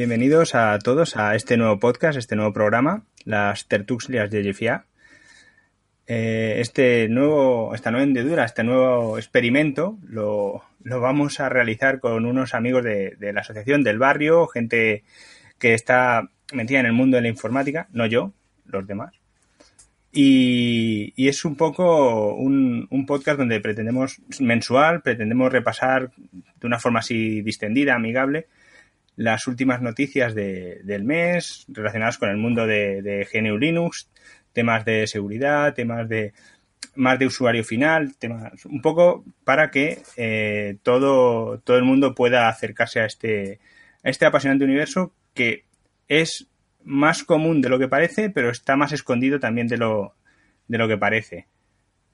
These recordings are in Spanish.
bienvenidos a todos a este nuevo podcast, este nuevo programa, las tertulias de Jeffia. Eh, este nuevo, esta nueva hendedura, este nuevo experimento lo, vamos a realizar con unos amigos de, la asociación del barrio, gente que está metida en el mundo de la informática, no yo, los demás. Y, es un poco un, un, podcast donde pretendemos, mensual, pretendemos repasar de una forma así distendida, amigable, las últimas noticias del mes relacionadas con el mundo de, de GNU Linux, temas de seguridad, temas de más de usuario final, temas un poco para que eh, todo, todo el mundo pueda acercarse a este, a este apasionante universo que es más común de lo que parece, pero está más escondido también de lo, de lo que parece.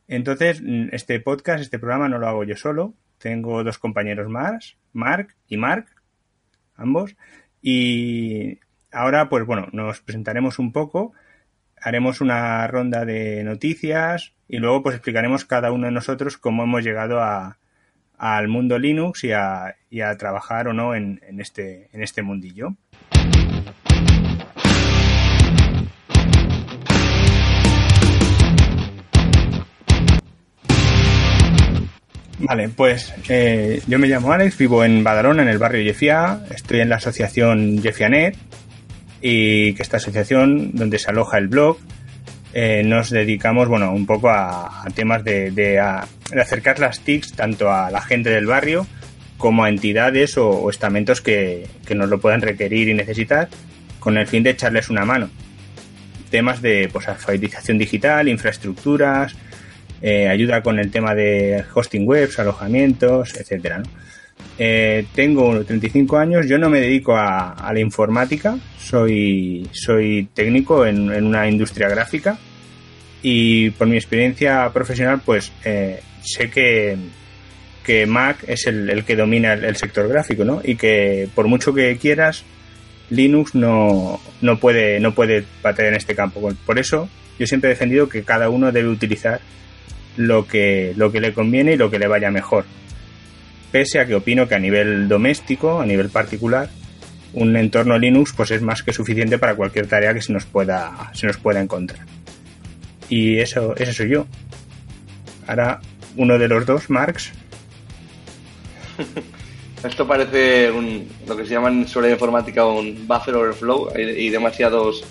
Entonces, este podcast, este programa no lo hago yo solo. Tengo dos compañeros más, Mark y Mark, ambos. Y ahora, pues bueno, nos presentaremos un poco, haremos una ronda de noticias y luego pues explicaremos cada uno de nosotros cómo hemos llegado a, al mundo Linux y a, y a trabajar o no en, en, este, en este mundillo. Vale, pues eh, yo me llamo Alex, vivo en Badalona, en el barrio Jefia, estoy en la asociación Jefianet y que esta asociación donde se aloja el blog eh, nos dedicamos, bueno, un poco a, temas de, acercar las TICs tanto a la gente del barrio como a entidades o, estamentos que, que, nos lo puedan requerir y necesitar con el fin de echarles una mano. Temas de pues, alfabetización digital, infraestructuras, eh, ayuda con el tema de hosting webs, alojamientos, etcétera. Eh, tengo 35 años, yo no me dedico a, la informática, soy, soy técnico en, una industria gráfica y por mi experiencia profesional pues eh, sé que, que Mac es el, que domina el, sector gráfico ¿no? y que por mucho que quieras Linux no, no puede no puede bater en este campo. Por eso yo siempre he defendido que cada uno debe utilizar lo que, lo que le conviene y lo que le vaya mejor. Pese a que opino que a nivel doméstico, a nivel particular, un entorno Linux pues es más que suficiente para cualquier tarea que se nos pueda, se nos pueda encontrar. Y eso, eso soy yo. Ahora, uno de los dos, Marx. Esto parece un, lo que se llaman sobre informática un buffer overflow y demasiados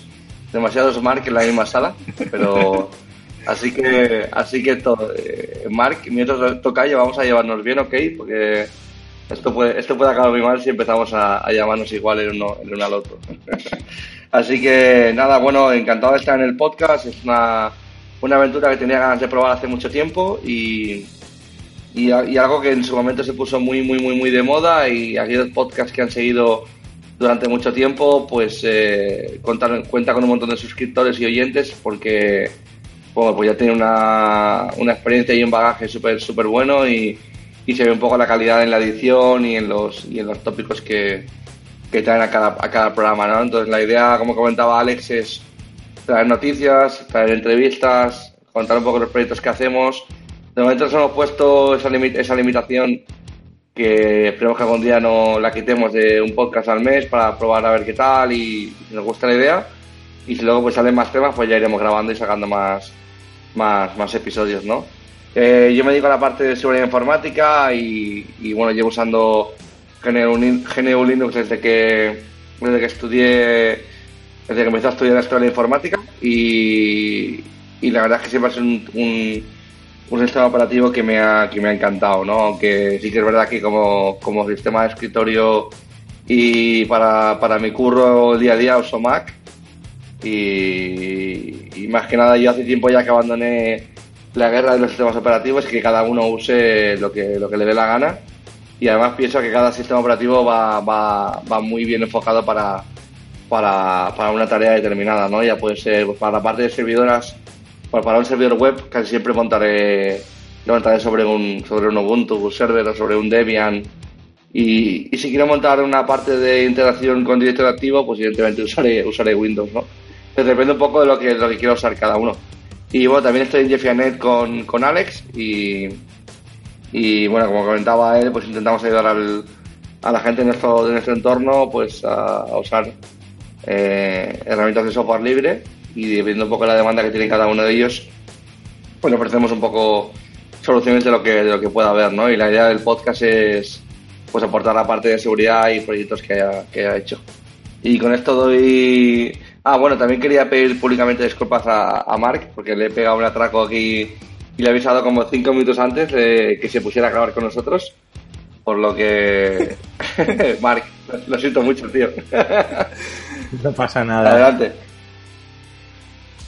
demasiados Mark en la misma sala, pero Así que, así que todo, eh, Mark, mientras toca vamos a llevarnos bien, ¿ok? Porque esto puede, esto puede acabar muy mal si empezamos a, llamarnos igual el uno, el uno al otro. así que nada, bueno, encantado de estar en el podcast. Es una, una aventura que tenía ganas de probar hace mucho tiempo y, y, algo que en su momento se puso muy, muy, muy, muy de moda y aquellos podcasts que han seguido durante mucho tiempo, pues eh, cuenta con un montón de suscriptores y oyentes porque bueno, pues ya tiene una, una experiencia y un bagaje súper súper bueno y, y, se ve un poco la calidad en la edición y en los, y en los tópicos que, que traen a cada, a cada programa, ¿no? Entonces la idea, como comentaba Alex, es traer noticias, traer entrevistas, contar un poco los proyectos que hacemos. De momento nos hemos puesto esa, esa limitación que esperemos que algún día no la quitemos de un podcast al mes para probar a ver qué tal y si nos gusta la idea. Y si luego pues salen más temas, pues ya iremos grabando y sacando más, más, más episodios, ¿no? Eh, yo me dedico a la parte de seguridad informática y, bueno, llevo usando GNU, Linux desde que, desde que estudié, desde que empecé a estudiar la historia de informática y, y la verdad es que siempre ha sido un, un, sistema operativo que me, ha, que me ha encantado, ¿no? Aunque sí que es verdad que como, como sistema de escritorio y para, para mi curro día a día uso Mac, y, más que nada yo hace tiempo ya que abandoné la guerra de los sistemas operativos y que cada uno use lo que, lo que le dé la gana. Y además pienso que cada sistema operativo va, va, va muy bien enfocado para, para, para, una tarea determinada, ¿no? Ya puede ser pues, para la parte de servidoras, pues, para un servidor web casi siempre montaré, montaré sobre un, sobre un Ubuntu server o sobre un Debian. Y, y si quiero montar una parte de integración con directorio activo, pues evidentemente usaré, usaré Windows, ¿no? Depende un poco de lo que, lo que quiera usar cada uno. Y bueno, también estoy en Jeffianet con, con Alex y, y bueno, como comentaba él, pues intentamos ayudar a la gente de nuestro, de nuestro entorno pues a, usar eh, herramientas de software libre y viendo un poco la demanda que tiene cada uno de ellos, pues le ofrecemos un poco soluciones de lo que, de lo que pueda haber, ¿no? Y la idea del podcast es pues aportar la parte de seguridad y proyectos que haya, que haya hecho. Y con esto doy... Ah, bueno, también quería pedir públicamente disculpas a, a Mark, porque le he pegado un atraco aquí y le he avisado como cinco minutos antes de que se pusiera a grabar con nosotros. Por lo que... Mark, lo siento mucho, tío. no pasa nada. Adelante.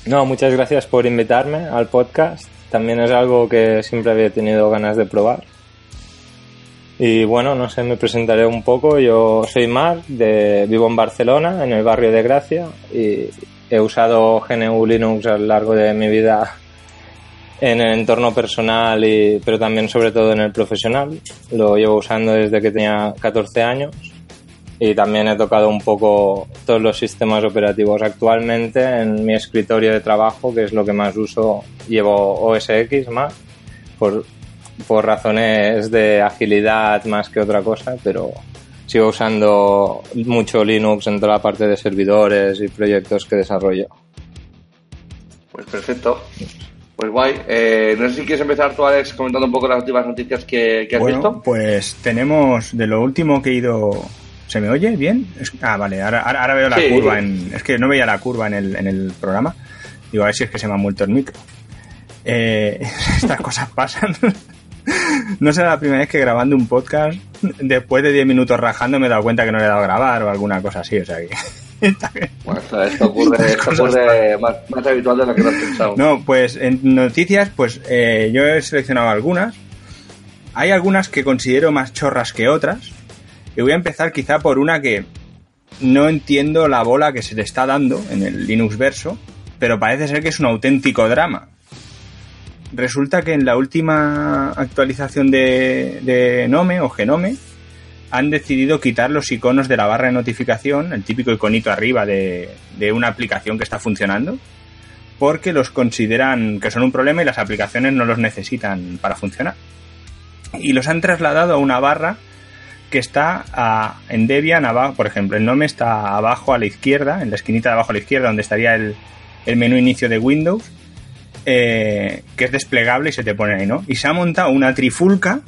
No, muchas gracias por invitarme al podcast. También es algo que siempre había tenido ganas de probar. Y bueno, no sé, me presentaré un poco. Yo soy Marc, de, vivo en Barcelona, en el barrio de Gracia, y he usado GNU Linux a lo largo de mi vida en el entorno personal, y, pero también sobre todo en el profesional. Lo llevo usando desde que tenía 14 años y también he tocado un poco todos los sistemas operativos. Actualmente en mi escritorio de trabajo, que es lo que más uso, llevo OS X más por, por razones de agilidad más que otra cosa, pero sigo usando mucho Linux en toda la parte de servidores y proyectos que desarrollo. Pues perfecto. Pues guay. Eh, no sé si quieres empezar tú, Alex, comentando un poco las últimas noticias que, has bueno, visto. Pues tenemos de lo último que he ido. ¿Se me oye bien? ah, vale, ahora, ahora, veo la curva. En, es que no veía la curva en el, en el programa. Digo, a ver si es que se me ha muerto el micro. Eh, estas cosas pasan. No será la primera vez que grabando un podcast, después de 10 minutos rajando, me he dado cuenta que no le he dado a grabar o alguna cosa así. O sea que bueno, esto, ocurre, esto ocurre más, habitual de lo que nos pensamos. No, pues en noticias, pues eh, yo he seleccionado algunas. Hay algunas que considero más chorras que otras. Y voy a empezar quizá por una que no entiendo la bola que se le está dando en el Linux verso, pero parece ser que es un auténtico drama. Resulta que en la última actualización de, de Nome o Genome, han decidido quitar los iconos de la barra de notificación, el típico iconito arriba de, una aplicación que está funcionando, porque los consideran que son un problema y las aplicaciones no los necesitan para funcionar. Y los han trasladado a una barra que está en Debian abajo, por ejemplo, el nombre está abajo a la izquierda, en la esquinita de abajo a la izquierda, donde estaría el, menú inicio de Windows, eh, que es desplegable y se te pone ahí, ¿no? Y se ha montado una trifulca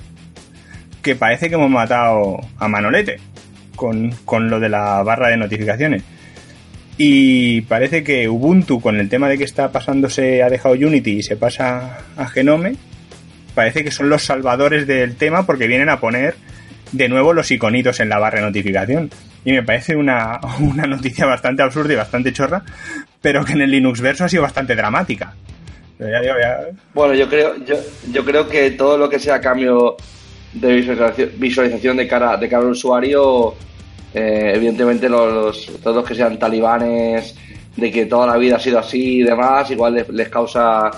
que parece que hemos matado a Manolete con, lo de la barra de notificaciones. Y parece que Ubuntu, con el tema de que está pasándose, ha dejado Unity y se pasa a Genome, parece que son los salvadores del tema porque vienen a poner de nuevo los iconitos en la barra de notificación. Y me parece una, noticia bastante absurda y bastante chorra, pero que en el Linux verso ha sido bastante dramática. Bueno, yo creo, yo, yo creo que todo lo que sea cambio de visualización, de cara de cara al usuario, eh, evidentemente los, todos los que sean talibanes, de que toda la vida ha sido así y demás, igual les, causa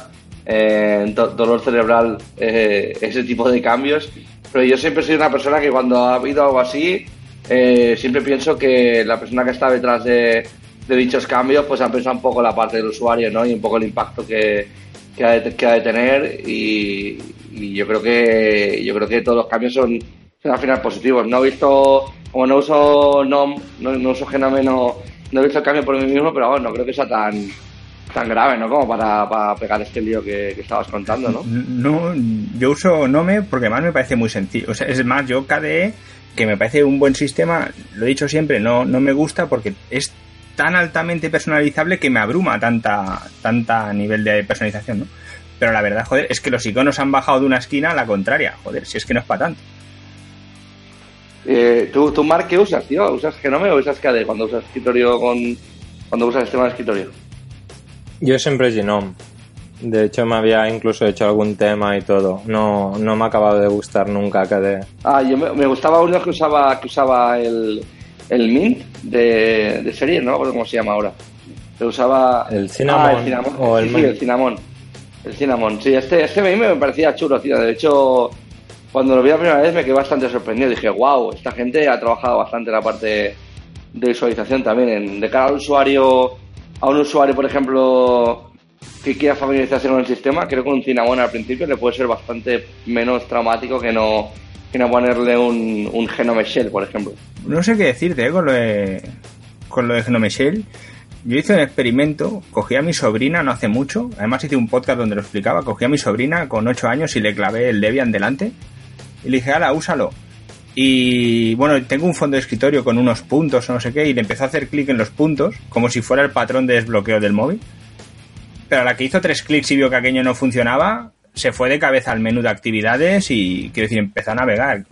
eh, dolor cerebral eh, ese tipo de cambios. Pero yo siempre soy una persona que cuando ha habido algo así, siempre pienso que la persona que está detrás de, dichos cambios, pues ha pensado un poco la parte del usuario, ¿no? Y un poco el impacto que, que ha de, tener y, yo creo que yo creo que todos los cambios son, al final positivos. No he visto, como no uso NOM, no, uso Genome, no, he visto el cambio por mí mismo, pero bueno, no creo que sea tan tan grave, ¿no? Como para, pegar este lío que, estabas contando, ¿no? No, yo uso Nome porque además me parece muy sencillo. O sea, es más, yo KDE, que me parece un buen sistema, lo he dicho siempre, no, no me gusta porque es tan altamente personalizable que me abruma tanta, tanta nivel de personalización, ¿no? Pero la verdad, joder, es que los iconos han bajado de una esquina a la contraria, joder, si es que no es para tanto. Eh, ¿tú, ¿Tú, Mark, qué usas, tío? ¿Usas Genome o usas KDE cuando usas escritorio con... cuando usas sistema de escritorio? Yo siempre Genome. De hecho, me había incluso hecho algún tema y todo. No, no me ha acabado de gustar nunca KDE. Ah, yo me, me gustaba uno que usaba, que usaba el, el Mint de, serie, no me cómo se llama ahora. Se usaba... El Cinnamon. Ah, el Cinnamon. O el sí, el Cinnamon. El Cinnamon. Sí, este, este a mí me parecía chulo, tío. De hecho, cuando lo vi la primera vez me quedé bastante sorprendido. Dije, wow, esta gente ha trabajado bastante la parte de visualización también. En, de cara al usuario, a un usuario, por ejemplo, que quiera familiarizarse con el sistema, creo que un Cinnamon al principio le puede ser bastante menos traumático que no que ponerle un, un Genome por ejemplo. No sé qué decirte ¿eh? con lo de, con lo de Genome Shell. Yo hice un experimento, cogí a mi sobrina no hace mucho, además hice un podcast donde lo explicaba, cogí a mi sobrina con 8 años y le clavé el Debian delante y le dije, ala, úsalo. Y bueno, tengo un fondo de escritorio con unos puntos o no sé qué y le empezó a hacer clic en los puntos como si fuera el patrón de desbloqueo del móvil. Pero a la que hizo tres clics y vio que aquello no funcionaba, se fue de cabeza al menú de actividades y, quiero decir, empezó a navegar.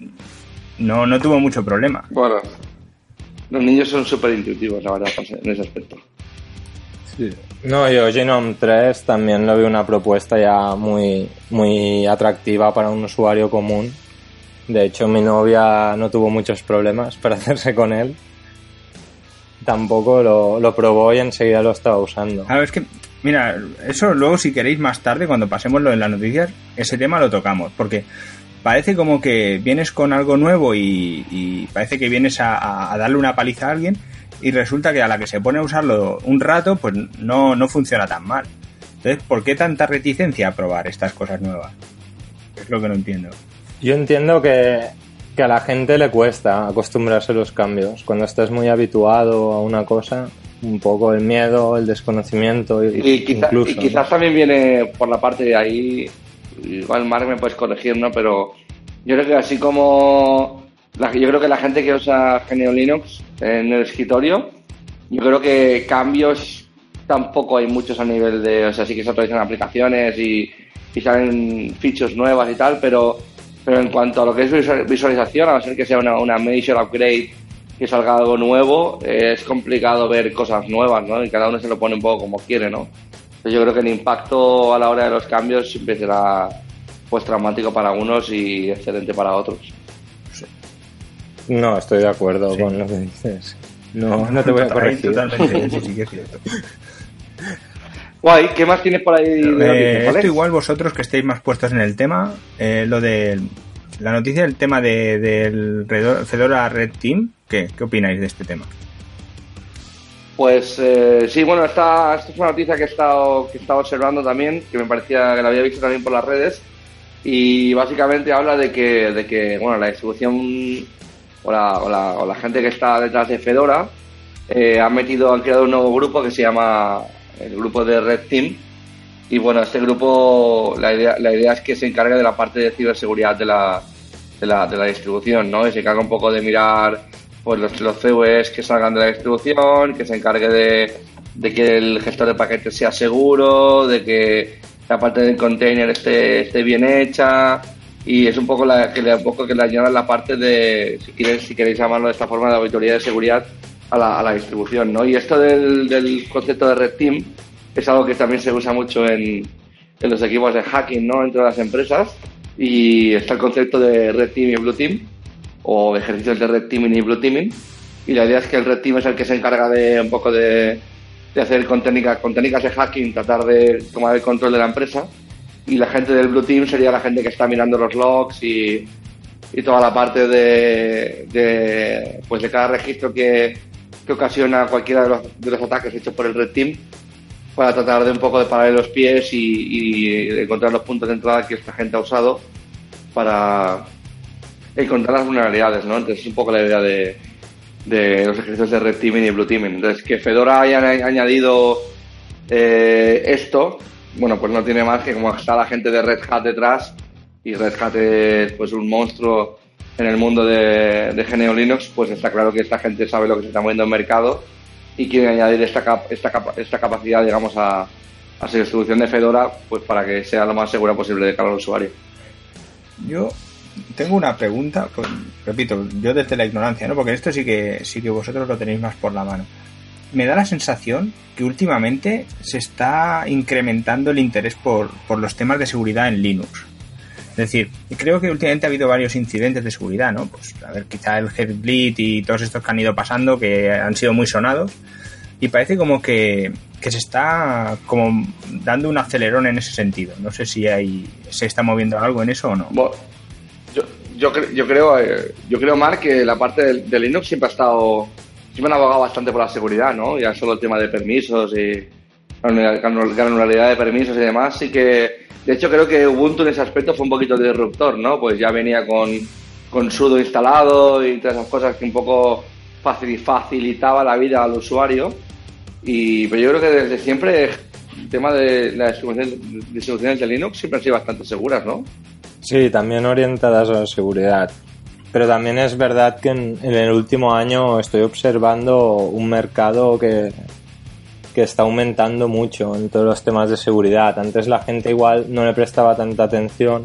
No, no tuvo mucho problema. Bueno, los niños son súper intuitivos, la verdad, en ese aspecto. No, yo Genome 3 también lo veo una propuesta ya muy, muy atractiva para un usuario común. De hecho, mi novia no tuvo muchos problemas para hacerse con él. Tampoco lo, lo probó y enseguida lo estaba usando. A ver, es que, mira, eso luego si queréis más tarde, cuando pasemos lo en las noticias, ese tema lo tocamos, porque parece como que vienes con algo nuevo y, parece que vienes a, a darle una paliza a alguien y resulta que a la que se pone a usarlo un rato, pues no, no funciona tan mal. Entonces, ¿por qué tanta reticencia a probar estas cosas nuevas? Es lo que no entiendo. Yo entiendo que, que a la gente le cuesta acostumbrarse a los cambios. Cuando estás muy habituado a una cosa, un poco el miedo, el desconocimiento. Y, y quizás también viene por la parte de ahí, igual Mark me puedes corregir, ¿no? Pero yo creo que así como yo creo que la gente que usa GNU Linux en el escritorio, yo creo que cambios tampoco hay muchos a nivel de, o sea, sí que se actualizan aplicaciones y, salen features nuevas y tal, pero, pero en cuanto a lo que es visualización, a no ser que sea una, una major upgrade, que salga algo nuevo, es complicado ver cosas nuevas, ¿no? Y cada uno se lo pone un poco como quiere, ¿no? Entonces yo creo que el impacto a la hora de los cambios siempre será pues traumático para algunos y excelente para otros. No, estoy de acuerdo con lo que dices. No, no te voy a corregir. Totalmente, sí, sí que es cierto. Guay, ¿qué más tienes por ahí? Eh, esto igual vosotros que estéis más puestos en el tema, eh, lo de la noticia del tema de, del Fedora Red Team, ¿qué, ¿qué opináis de este tema? Pues eh, sí, bueno, esta, esta, es una noticia que he, estado, que he estado observando también, que me parecía que la había visto también por las redes, y básicamente habla de que, de que bueno, la distribución o la, gente que está detrás de Fedora eh, han metido, han creado un nuevo grupo que se llama el grupo de Red Team. Y bueno, este grupo, la idea, la idea es que se encargue de la parte de ciberseguridad de la, de la, de la distribución, ¿no? Y se encarga un poco de mirar pues, los, los CVEs que salgan de la distribución, que se encargue de, de que el gestor de paquetes sea seguro, de que la parte del container esté, esté bien hecha, y es un poco la que le, un poco que le añadan la parte de, si queréis, si queréis llamarlo de esta forma, de auditoría de seguridad a la, a la distribución, ¿no? Y esto del, del, concepto de Red Team es algo que también se usa mucho en, en los equipos de hacking, ¿no? Entre las empresas y está el concepto de Red Team y Blue Team o ejercicios de Red Teaming y Blue Teaming. Y la idea es que el Red Team es el que se encarga de un poco de, de hacer con técnicas, con técnicas de hacking, tratar de tomar el control de la empresa. Y la gente del Blue Team sería la gente que está mirando los logs y, y toda la parte de, de, pues de cada registro que, que ocasiona cualquiera de los, de los, ataques hechos por el Red Team para tratar de un poco de parar los pies y, y encontrar los puntos de entrada que esta gente ha usado para encontrar las vulnerabilidades, ¿no? Entonces es un poco la idea de, de los ejercicios de Red Teaming y Blue Teaming. Entonces que Fedora haya añadido eh, esto bueno, pues no tiene más que como está la gente de Red Hat detrás y Red Hat es pues un monstruo en el mundo de, de Linux, pues está claro que esta gente sabe lo que se está moviendo en el mercado y quiere añadir esta, esta, esta capacidad, digamos, a, a su distribución de Fedora, pues para que sea lo más segura posible de cara al usuario. Yo tengo una pregunta, pues, repito, yo desde la ignorancia, ¿no? Porque esto sí que sí que vosotros lo tenéis más por la mano me da la sensación que últimamente se está incrementando el interés por, por los temas de seguridad en Linux. Es decir, creo que últimamente ha habido varios incidentes de seguridad, ¿no? Pues, a ver, quizá el Headbleed y todos estos que han ido pasando, que han sido muy sonados. Y parece como que, que se está como dando un acelerón en ese sentido. No sé si hay, se está moviendo algo en eso o no. Yo, yo, creo, eh, yo creo, Mark, que la parte de, de Linux siempre ha estado me han abogado bastante por la seguridad, ¿no? Ya solo el tema de permisos y granularidad de permisos y demás, sí que, de hecho creo que Ubuntu en ese aspecto fue un poquito disruptor, ¿no? Pues ya venía con, con sudo instalado y todas esas cosas que un poco facilitaba la vida al usuario. Y, pero yo creo que desde siempre el tema de las distribuciones de Linux siempre han sido bastante seguras, ¿no? Sí, también orientadas a la seguridad. Pero también es verdad que en, el último año estoy observando un mercado que, que está aumentando mucho en todos los temas de seguridad. Antes la gente igual no le prestaba tanta atención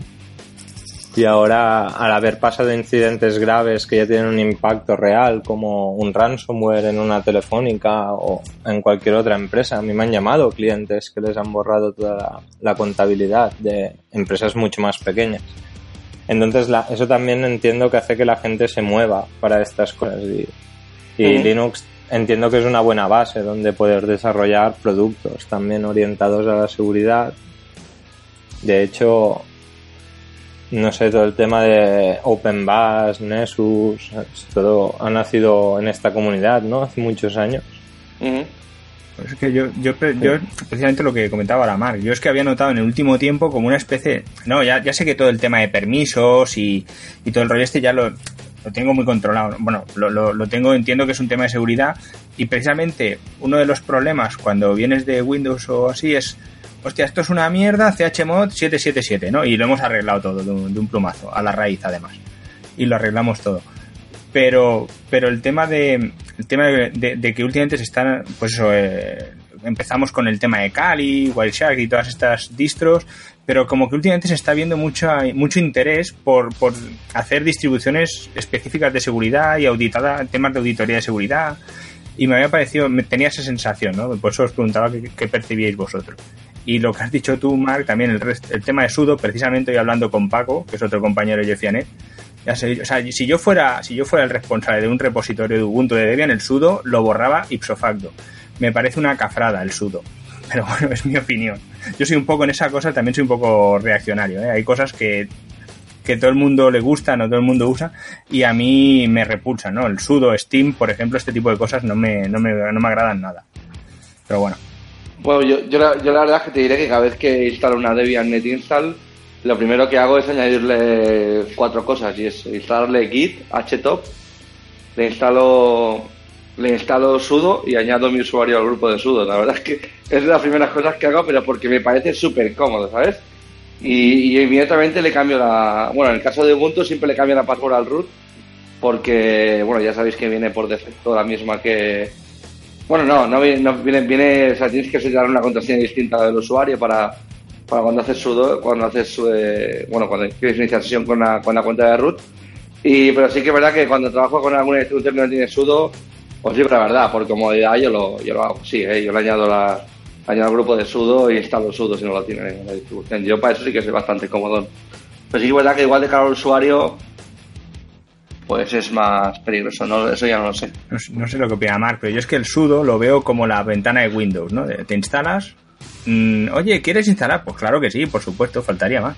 y ahora al haber pasado incidentes graves que ya tienen un impacto real como un ransomware en una telefónica o en cualquier otra empresa, a mí me han llamado clientes que les han borrado toda la, contabilidad de empresas mucho más pequeñas. Entonces eso también entiendo que hace que la gente se mueva para estas cosas y, Linux entiendo que es una buena base donde poder desarrollar productos también orientados a la seguridad. De hecho, no sé, todo el tema de OpenBus, Nessus, todo ha nacido en esta comunidad, ¿no? Hace muchos años. Pues es que yo, yo, yo, precisamente lo que comentaba la Mar, yo es que había notado en el último tiempo como una especie, no, ya, ya sé que todo el tema de permisos y, y todo el rollo este ya lo, lo tengo muy controlado. Bueno, lo, lo, lo, tengo, entiendo que es un tema de seguridad y precisamente uno de los problemas cuando vienes de Windows o así es hostia, esto es una mierda, chmod 777, ¿no? Y lo hemos arreglado todo de un, plumazo, a la raíz además. Y lo arreglamos todo. Pero, pero el tema de, el tema de, que últimamente se están, pues eso, eh, empezamos con el tema de Kali, Wildshark y todas estas distros, pero como que últimamente se está viendo mucho, mucho interés por, por hacer distribuciones específicas de seguridad y auditada, temas de auditoría de seguridad. Y me había parecido, me tenía esa sensación, ¿no? Por eso os preguntaba qué percibíais vosotros. Y lo que has dicho tú, Mark, también el, el tema de sudo, precisamente hoy hablando con Paco, que es otro compañero de sea, si yo fuera, si yo fuera el responsable de un repositorio de Ubuntu de Debian, el sudo lo borraba ipso facto. Me parece una cafrada el sudo. Pero bueno, es mi opinión. Yo soy un poco en esa cosa, también soy un poco reaccionario. ¿eh? Hay cosas que, que todo el mundo le gusta, no todo el mundo usa, y a mí me repulsan, ¿no? El sudo, Steam, por ejemplo, este tipo de cosas no me, no me, no me agradan nada. Pero bueno. Bueno, yo, yo, la, yo la verdad es que te diré que cada vez que instalo una Debian Net Install, lo primero que hago es añadirle cuatro cosas y es instalarle git, htop, le instalo le instalo sudo y añado mi usuario al grupo de sudo. La verdad es que es de las primeras cosas que hago, pero porque me parece súper cómodo, ¿sabes? Y, inmediatamente le cambio la... Bueno, en el caso de Ubuntu siempre le cambio la password al root porque, bueno, ya sabéis que viene por defecto la misma que, bueno, no, no viene, viene, viene, o sea, tienes que setear una contraseña distinta del usuario para, para cuando haces sudo, cuando haces, eh, bueno, cuando quieres iniciar sesión con la, con la cuenta de root. Y, pero sí que es verdad que cuando trabajo con alguna distribución que no tiene sudo, os digo la verdad, por comodidad yo lo, yo lo hago, sí, eh, yo le añado la, añado el grupo de sudo y instalo sudo si no lo tiene en la distribución. Yo para eso sí que soy bastante cómodo. Pero sí que es verdad que igual de cara al usuario, pues es más peligroso. No, eso ya no lo sé. No, sé lo que opina Mark, pero yo es que el sudo lo veo como la ventana de Windows, ¿no? Te instalas, mm, oye, ¿quieres instalar? Pues claro que sí, por supuesto, faltaría más.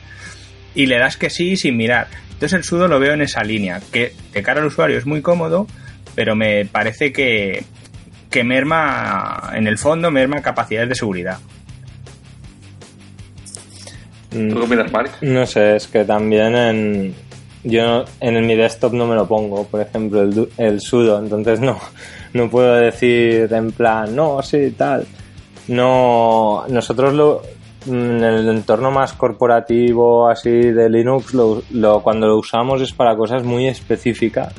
Y le das que sí sin mirar. Entonces el sudo lo veo en esa línea, que de cara al usuario es muy cómodo, pero me parece que, que merma, en el fondo, merma capacidades de seguridad. ¿Tú qué opinas, Mark? No sé, es que también en, yo en mi desktop no me lo pongo, por ejemplo, el, el sudo, entonces no, no puedo decir en plan, no, sí, tal. No, nosotros lo, en el entorno más corporativo así de Linux, lo, lo, cuando lo usamos es para cosas muy específicas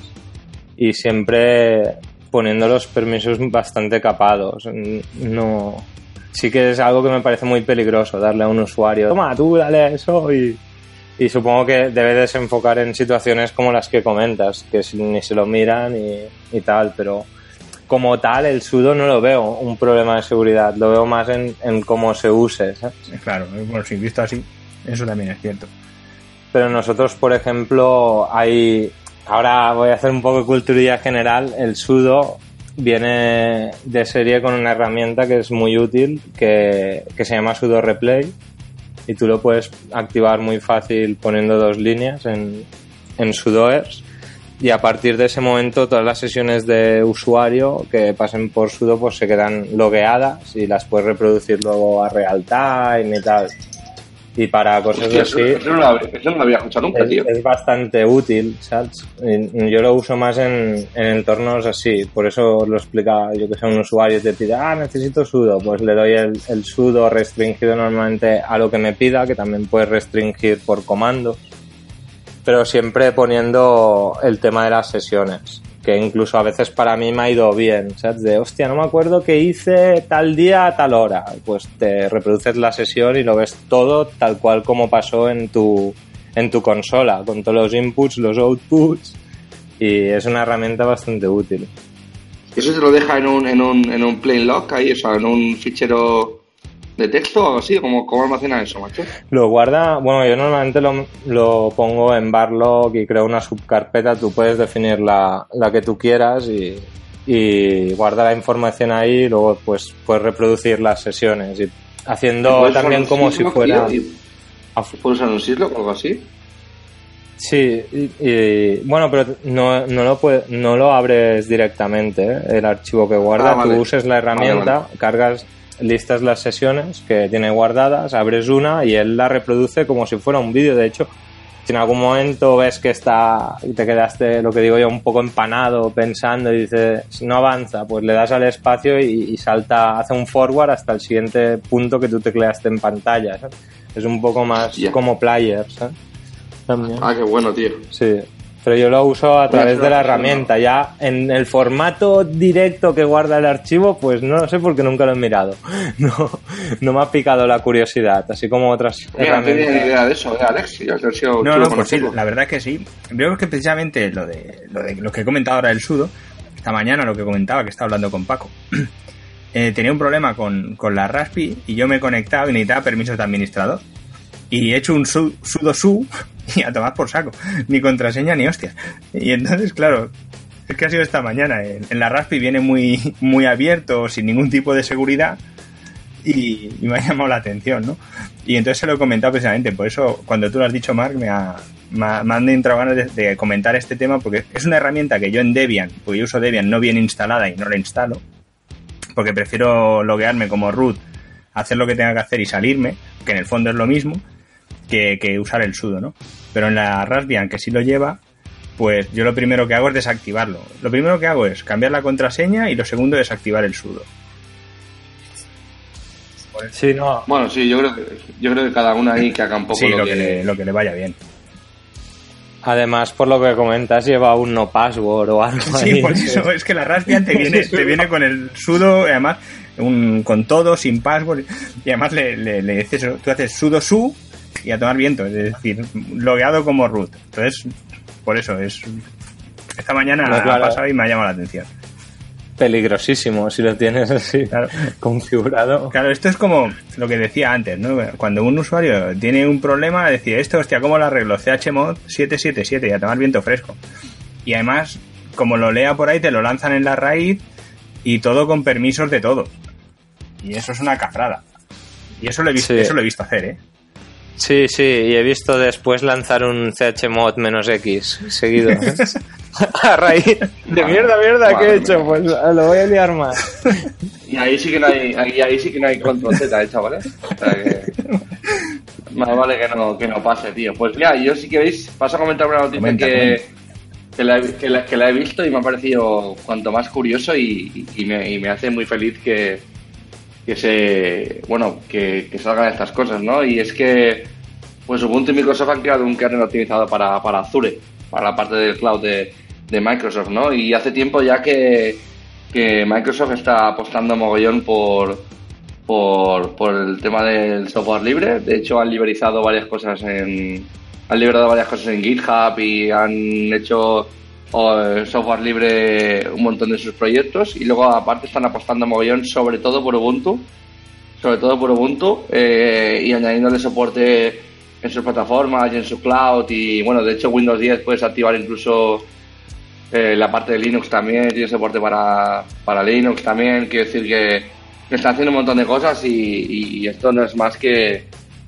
y siempre poniendo los permisos bastante capados. No, sí que es algo que me parece muy peligroso darle a un usuario, toma, tú dale eso y y supongo que debe desenfocar en situaciones como las que comentas, que ni se lo miran y, tal, pero como tal el sudo no lo veo un problema de seguridad, lo veo más en, en cómo se use. Claro, bueno, si visto así, eso también es cierto. Pero nosotros, por ejemplo, hay... Ahora voy a hacer un poco de culturilla general. El sudo viene de serie con una herramienta que es muy útil, que, que se llama sudo replay, y tú lo puedes activar muy fácil poniendo dos líneas en, en sudoers y a partir de ese momento todas las sesiones de usuario que pasen por sudo pues se quedan logueadas y las puedes reproducir luego a real time y tal. Y para cosas Hostia, así Eso, no lo había, eso no lo había escuchado nunca, es, tío. es bastante útil, ¿sabes? Yo lo uso más en, en entornos así, por eso lo explica, yo que sé, un usuario te pide, ah, necesito sudo, pues le doy el, el sudo restringido normalmente a lo que me pida, que también puedes restringir por comando, pero siempre poniendo el tema de las sesiones, que incluso a veces para mí me ha ido bien, ¿sabes? De, hostia, no me acuerdo qué hice tal día a tal hora, pues te reproduces la sesión y lo ves todo tal cual como pasó en tu, en tu consola, con todos los inputs, los outputs, y es una herramienta bastante útil. Eso te lo deja en un, en un, en un plain log ahí, o sea, en un fichero de texto o algo así, ¿cómo, cómo almacena eso, macho? Lo guarda, bueno, yo normalmente lo, lo pongo en barlog y creo una subcarpeta, tú puedes definir la, la que tú quieras y, y guarda la información ahí y luego pues puedes reproducir las sesiones y haciendo ¿Puedes también como si fuera... ¿Puedes Syslog o algo así? Sí, y, y, bueno, pero no, no, lo puede- no lo abres directamente, ¿eh? el archivo que guarda. Ah, vale. Tú uses la herramienta, Vale, cargas, listas las sesiones que tiene guardadas, abres una y él la reproduce como si fuera un vídeo. De hecho, si en algún momento ves que está y te quedaste, lo que digo yo, un poco empanado pensando y dices no avanza, pues le das al espacio y, y salta, hace un forward hasta el siguiente punto que tú tecleaste en pantalla. ¿sabes? Es un poco más Hostia. como player, ¿sabes? También. Ah, qué bueno, tío. Sí, pero yo lo uso a través de la herramienta. Ya en el formato directo que guarda el archivo, pues no lo sé porque nunca lo he mirado. No, no me ha picado la curiosidad, así como otras Mira, no tenía ni herramientas. idea de eso, eh, Alex. Ya que ha sido No, no, pues sí, la verdad es que sí. Veo que precisamente lo de, lo de lo que he comentado ahora del sudo, esta mañana lo que comentaba, que estaba hablando con Paco, eh, tenía un problema con, con la Raspi y yo me he conectado y necesitaba permisos de administrador. Y he hecho un su- sudo su y a tomar por saco. Ni contraseña ni hostia. Y entonces, claro, es que ha sido esta mañana. En, en la Raspi viene muy, muy abierto, sin ningún tipo de seguridad y, me ha llamado la atención, ¿no? Y entonces se lo he comentado precisamente, por eso cuando tú lo has dicho, Mark, me, ha, me, ha- me han de comentar este tema, porque es una herramienta que yo en Debian, porque yo uso Debian no bien instalada y no la instalo, porque prefiero loguearme como root, hacer lo que tenga que hacer y salirme, que en el fondo es lo mismo, que, que usar el sudo, ¿no? Pero en la Raspbian, que sí lo lleva, pues yo lo primero que hago es desactivarlo. Lo primero que hago es cambiar la contraseña y lo segundo desactivar el sudo. Sí, no. Bueno, sí, yo creo que, yo creo que cada uno ahí que haga un poco Sí, lo, lo que... que, le, lo que le vaya bien. Además, por lo que comentas, lleva un no password o algo Sí, ahí. por eso es que la Raspbian te viene, te viene con el sudo, además un, con todo, sin password, y además le, le, le dices, tú haces sudo su y a tomar viento, es decir, logueado como root. Entonces, por eso es. Esta mañana No, ha pasado y me ha llamado la atención. Peligrosísimo si lo tienes así Claro. configurado. Claro, esto es como lo que decía antes, ¿no? Cuando un usuario tiene un problema, decir, esto, hostia, ¿cómo lo arreglo? chmod 777 y a tomar viento fresco. Y además, como lo lea por ahí, te lo lanzan en la raíz y todo con permisos de todo. Y eso es una cafrada. Y eso lo he visto, Sí. eso lo he visto hacer, ¿eh? Sí, sí, y he visto después lanzar un chmod menos X seguido. a raíz de mierda, mierda, ¿qué he hecho? Pues lo voy a liar más. Y ahí sí que no hay, ahí, ahí sí que no hay control Z, ¿eh, chavales? O sea que... Más vale que no, que no pase, tío. Pues mira, yo si queréis, paso a comentar una noticia Comenta, que, comenta. que, la, he- que, la, que la he visto y me ha parecido cuanto más curioso y, y me, y me hace muy feliz que, que se bueno que, salgan estas cosas, ¿no? Y es que pues Ubuntu y Microsoft han creado un kernel optimizado para, para Azure, para la parte del cloud de, de Microsoft, ¿no? Y hace tiempo ya que, que Microsoft está apostando mogollón por, por, por el tema del software libre. De hecho, han liberalizado varias cosas en. Han liberado varias cosas en GitHub y han hecho software libre un montón de sus proyectos. Y luego, aparte, están apostando mogollón, sobre todo por Ubuntu. Sobre todo por Ubuntu. eh, y añadiéndole soporte en sus plataformas y en su cloud. Y bueno, de hecho, Windows 10 puedes activar incluso eh, la parte de Linux también, tiene soporte para, para Linux también. Quiero decir que, están haciendo un montón de cosas y, esto no es más que,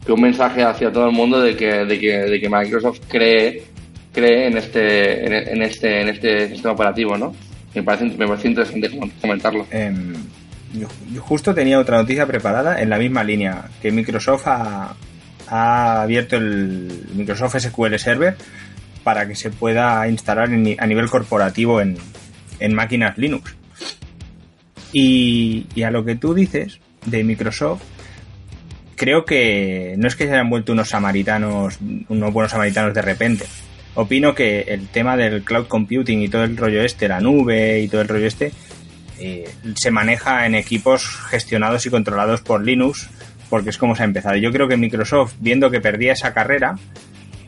un mensaje hacia todo el mundo de que, de que Microsoft cree, cree en este, en, en este, en este sistema operativo, ¿no? Me parece, me parece interesante com- comentarlo. Em, yo, justo tenía otra noticia preparada en la misma línea, que Microsoft ha, abierto el Microsoft SQL Server para que se pueda instalar a nivel corporativo en, máquinas Linux. Y, y, a lo que tú dices de Microsoft, creo que no es que se hayan vuelto unos samaritanos, unos buenos samaritanos de repente. Opino que el tema del cloud computing y todo el rollo este, la nube y todo el rollo este, eh, se maneja en equipos gestionados y controlados por Linux, porque es como se ha empezado. Yo creo que Microsoft, viendo que perdía esa carrera,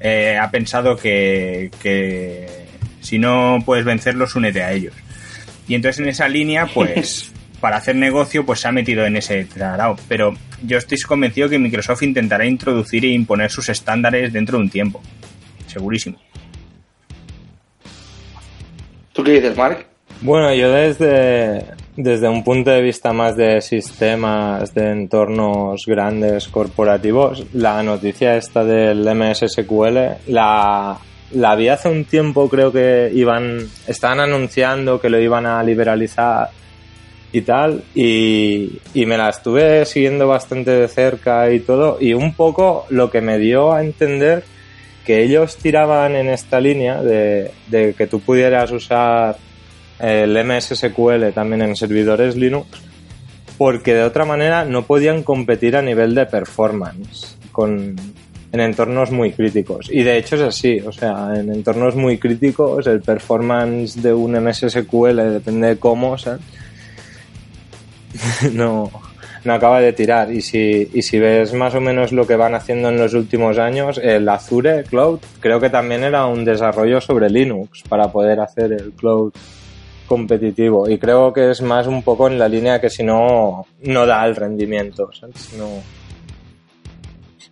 eh, ha pensado que, que si no puedes vencerlos, únete a ellos. Y entonces en esa línea, pues para hacer negocio, pues se ha metido en ese tarao. Pero yo estoy convencido que Microsoft intentará introducir e imponer sus estándares dentro de un tiempo. Segurísimo. ¿Tú qué dices, Mark? Bueno, yo desde, desde un punto de vista más de sistemas, de entornos grandes corporativos, la noticia esta del MSSQL la, la vi hace un tiempo, creo que iban, estaban anunciando que lo iban a liberalizar y tal, y, y, me la estuve siguiendo bastante de cerca y todo, y un poco lo que me dio a entender que ellos tiraban en esta línea de, de que tú pudieras usar el MSSQL también en servidores Linux, porque de otra manera no podían competir a nivel de performance con, en entornos muy críticos. Y de hecho es así, o sea, en entornos muy críticos el performance de un MSSQL depende de cómo, ¿sabes? no, no acaba de tirar. Y si, y si ves más o menos lo que van haciendo en los últimos años, el Azure Cloud creo que también era un desarrollo sobre Linux para poder hacer el cloud competitivo. Y creo que es más un poco en la línea que si no, no da el rendimiento.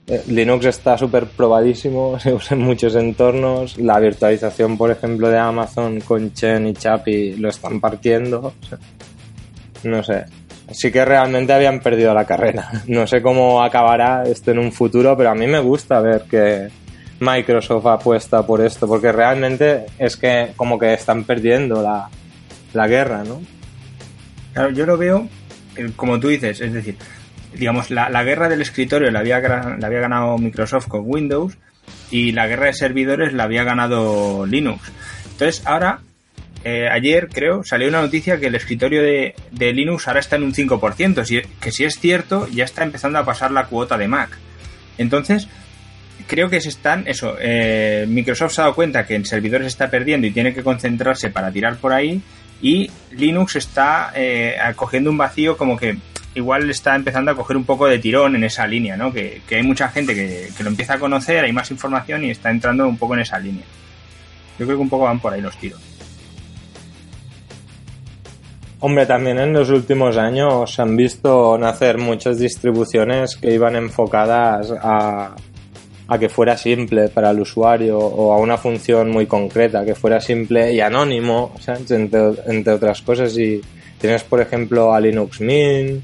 Eh, Linux está súper probadísimo, se usa en muchos entornos. La virtualización, por ejemplo, de Amazon con Chen y Chapi lo están partiendo. no sé, sí que realmente habían perdido la carrera. No sé cómo acabará esto en un futuro, pero a mí me gusta ver que Microsoft apuesta por esto, porque realmente es que como que están perdiendo la, la guerra, ¿no? Claro, yo lo veo eh, como tú dices, es decir, digamos, la, la guerra del escritorio la había, la había ganado Microsoft con Windows y la guerra de servidores la había ganado Linux. Entonces, ahora eh, ayer creo salió una noticia que el escritorio de, Linux ahora está en un 5%, que si es cierto ya está empezando a pasar la cuota de Mac. Entonces, creo que se están, eso, eh, Microsoft se ha dado cuenta que en servidores está perdiendo y tiene que concentrarse para tirar por ahí y Linux está eh, cogiendo un vacío como que igual está empezando a coger un poco de tirón en esa línea, ¿no? Que, hay mucha gente que, que, lo empieza a conocer, hay más información y está entrando un poco en esa línea. Yo creo que un poco van por ahí los tiros. Hombre, también en los últimos años se han visto nacer muchas distribuciones que iban enfocadas a, a que fuera simple para el usuario o a una función muy concreta, que fuera simple y anónimo, Entre, otras cosas. Y tienes, por ejemplo, a Linux Mint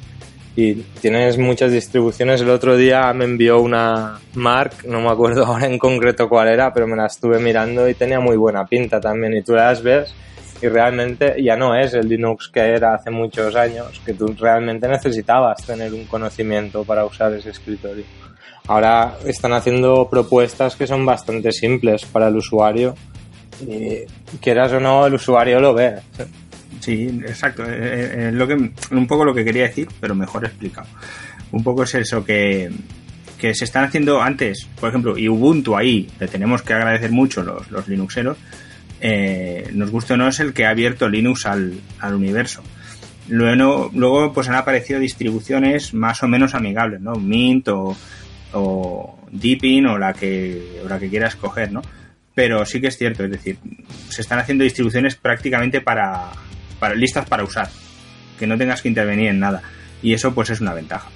y tienes muchas distribuciones. El otro día me envió una Mark, no me acuerdo ahora en concreto cuál era, pero me la estuve mirando y tenía muy buena pinta también. Y tú las ves y realmente ya no es el Linux que era hace muchos años, que tú realmente necesitabas tener un conocimiento para usar ese escritorio. Ahora están haciendo propuestas que son bastante simples para el usuario y quieras o no, el usuario lo ve. Sí, exacto. Eh, eh, lo que, un poco lo que quería decir, pero mejor explicado. Un poco es eso que, que se están haciendo antes, por ejemplo, y Ubuntu ahí, le tenemos que agradecer mucho los, los Linuxeros, eh, nos gusta o no, es el que ha abierto Linux al, universo. Luego, luego, pues han aparecido distribuciones más o menos amigables, ¿no? Mint o, o Deepin o la que, o la que quieras coger, ¿no? Pero sí que es cierto, es decir, se están haciendo distribuciones prácticamente para, para listas para usar, que no tengas que intervenir en nada. Y eso pues es una ventaja.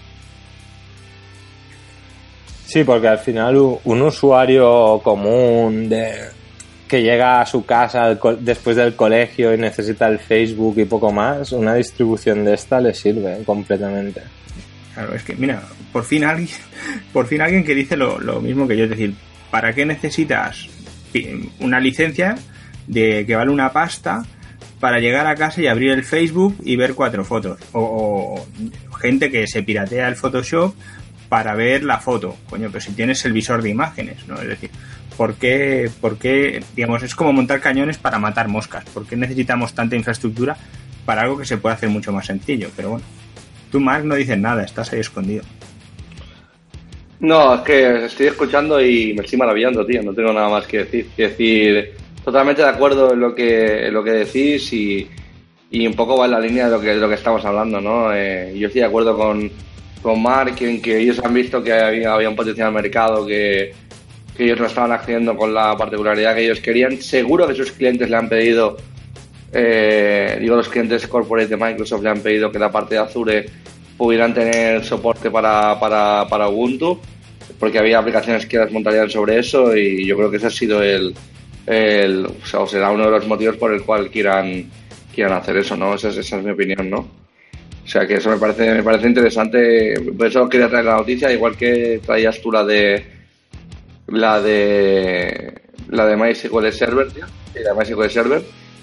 Sí, porque al final un usuario común de, que llega a su casa después del colegio y necesita el Facebook y poco más, una distribución de esta le sirve completamente. Claro, es que mira, por fin alguien, por fin alguien que dice lo, mismo que yo, es decir, ¿para qué necesitas una licencia de que vale una pasta para llegar a casa y abrir el Facebook y ver cuatro fotos? O, o gente que se piratea el Photoshop para ver la foto. Coño, pero si tienes el visor de imágenes, ¿no? Es decir, ¿por qué, por qué, digamos, es como montar cañones para matar moscas? ¿Por qué necesitamos tanta infraestructura para algo que se puede hacer mucho más sencillo? Pero bueno, tú, Mark, no dices nada, estás ahí escondido. No, es que estoy escuchando y me estoy maravillando, tío. No tengo nada más que decir. Que decir, totalmente de acuerdo en lo que, en lo que decís y, y un poco va en la línea de lo que, de lo que estamos hablando, ¿no? Eh, yo estoy de acuerdo con, con Mark en que ellos han visto que había un potencial mercado que, que ellos no estaban accediendo con la particularidad que ellos querían. Seguro que sus clientes le han pedido, eh, digo, los clientes corporate de Microsoft le han pedido que la parte de Azure pudieran tener soporte para, para, para Ubuntu, porque había aplicaciones que las montarían sobre eso y yo creo que ese ha sido el, el o, sea, será uno de los motivos por el cual quieran, quieran hacer eso, ¿no? Esa es, esa es mi opinión, ¿no? O sea que eso me parece, me parece interesante, por eso quería traer la noticia, igual que traías tú la de la de la de MySQL Server, tío, y la de MySQL Server,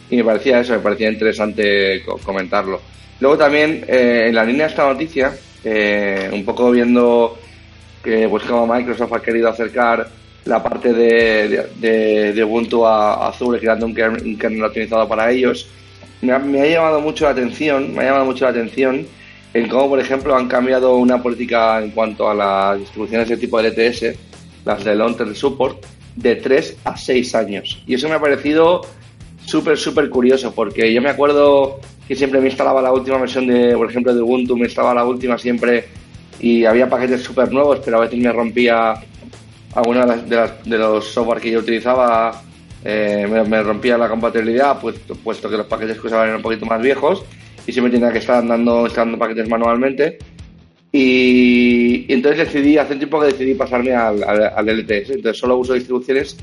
y me parecía eso, me parecía interesante co- comentarlo. Luego también, eh, en la línea de esta noticia, eh, un poco viendo que pues como Microsoft ha querido acercar la parte de, de, de- Ubuntu a Azure, creando un kernel, un kernel optimizado para ellos, me ha, me ha llamado mucho la atención, me ha llamado mucho la atención en cómo, por ejemplo, han cambiado una política en cuanto a las distribuciones de tipo LTS, las de Long Term Support, de 3 a 6 años. Y eso me ha parecido súper, súper curioso, porque yo me acuerdo que siempre me instalaba la última versión de, por ejemplo, de Ubuntu, me instalaba la última siempre y había paquetes súper nuevos, pero a veces me rompía alguno de, las- de, las- de los software que yo utilizaba, eh, me, me rompía la compatibilidad, pues, puesto que los paquetes que usaban eran un poquito más viejos y siempre tenía que estar andando instalando paquetes manualmente. Y, y entonces decidí, hace un tiempo que decidí pasarme al, al, al LTS. Entonces solo uso distribuciones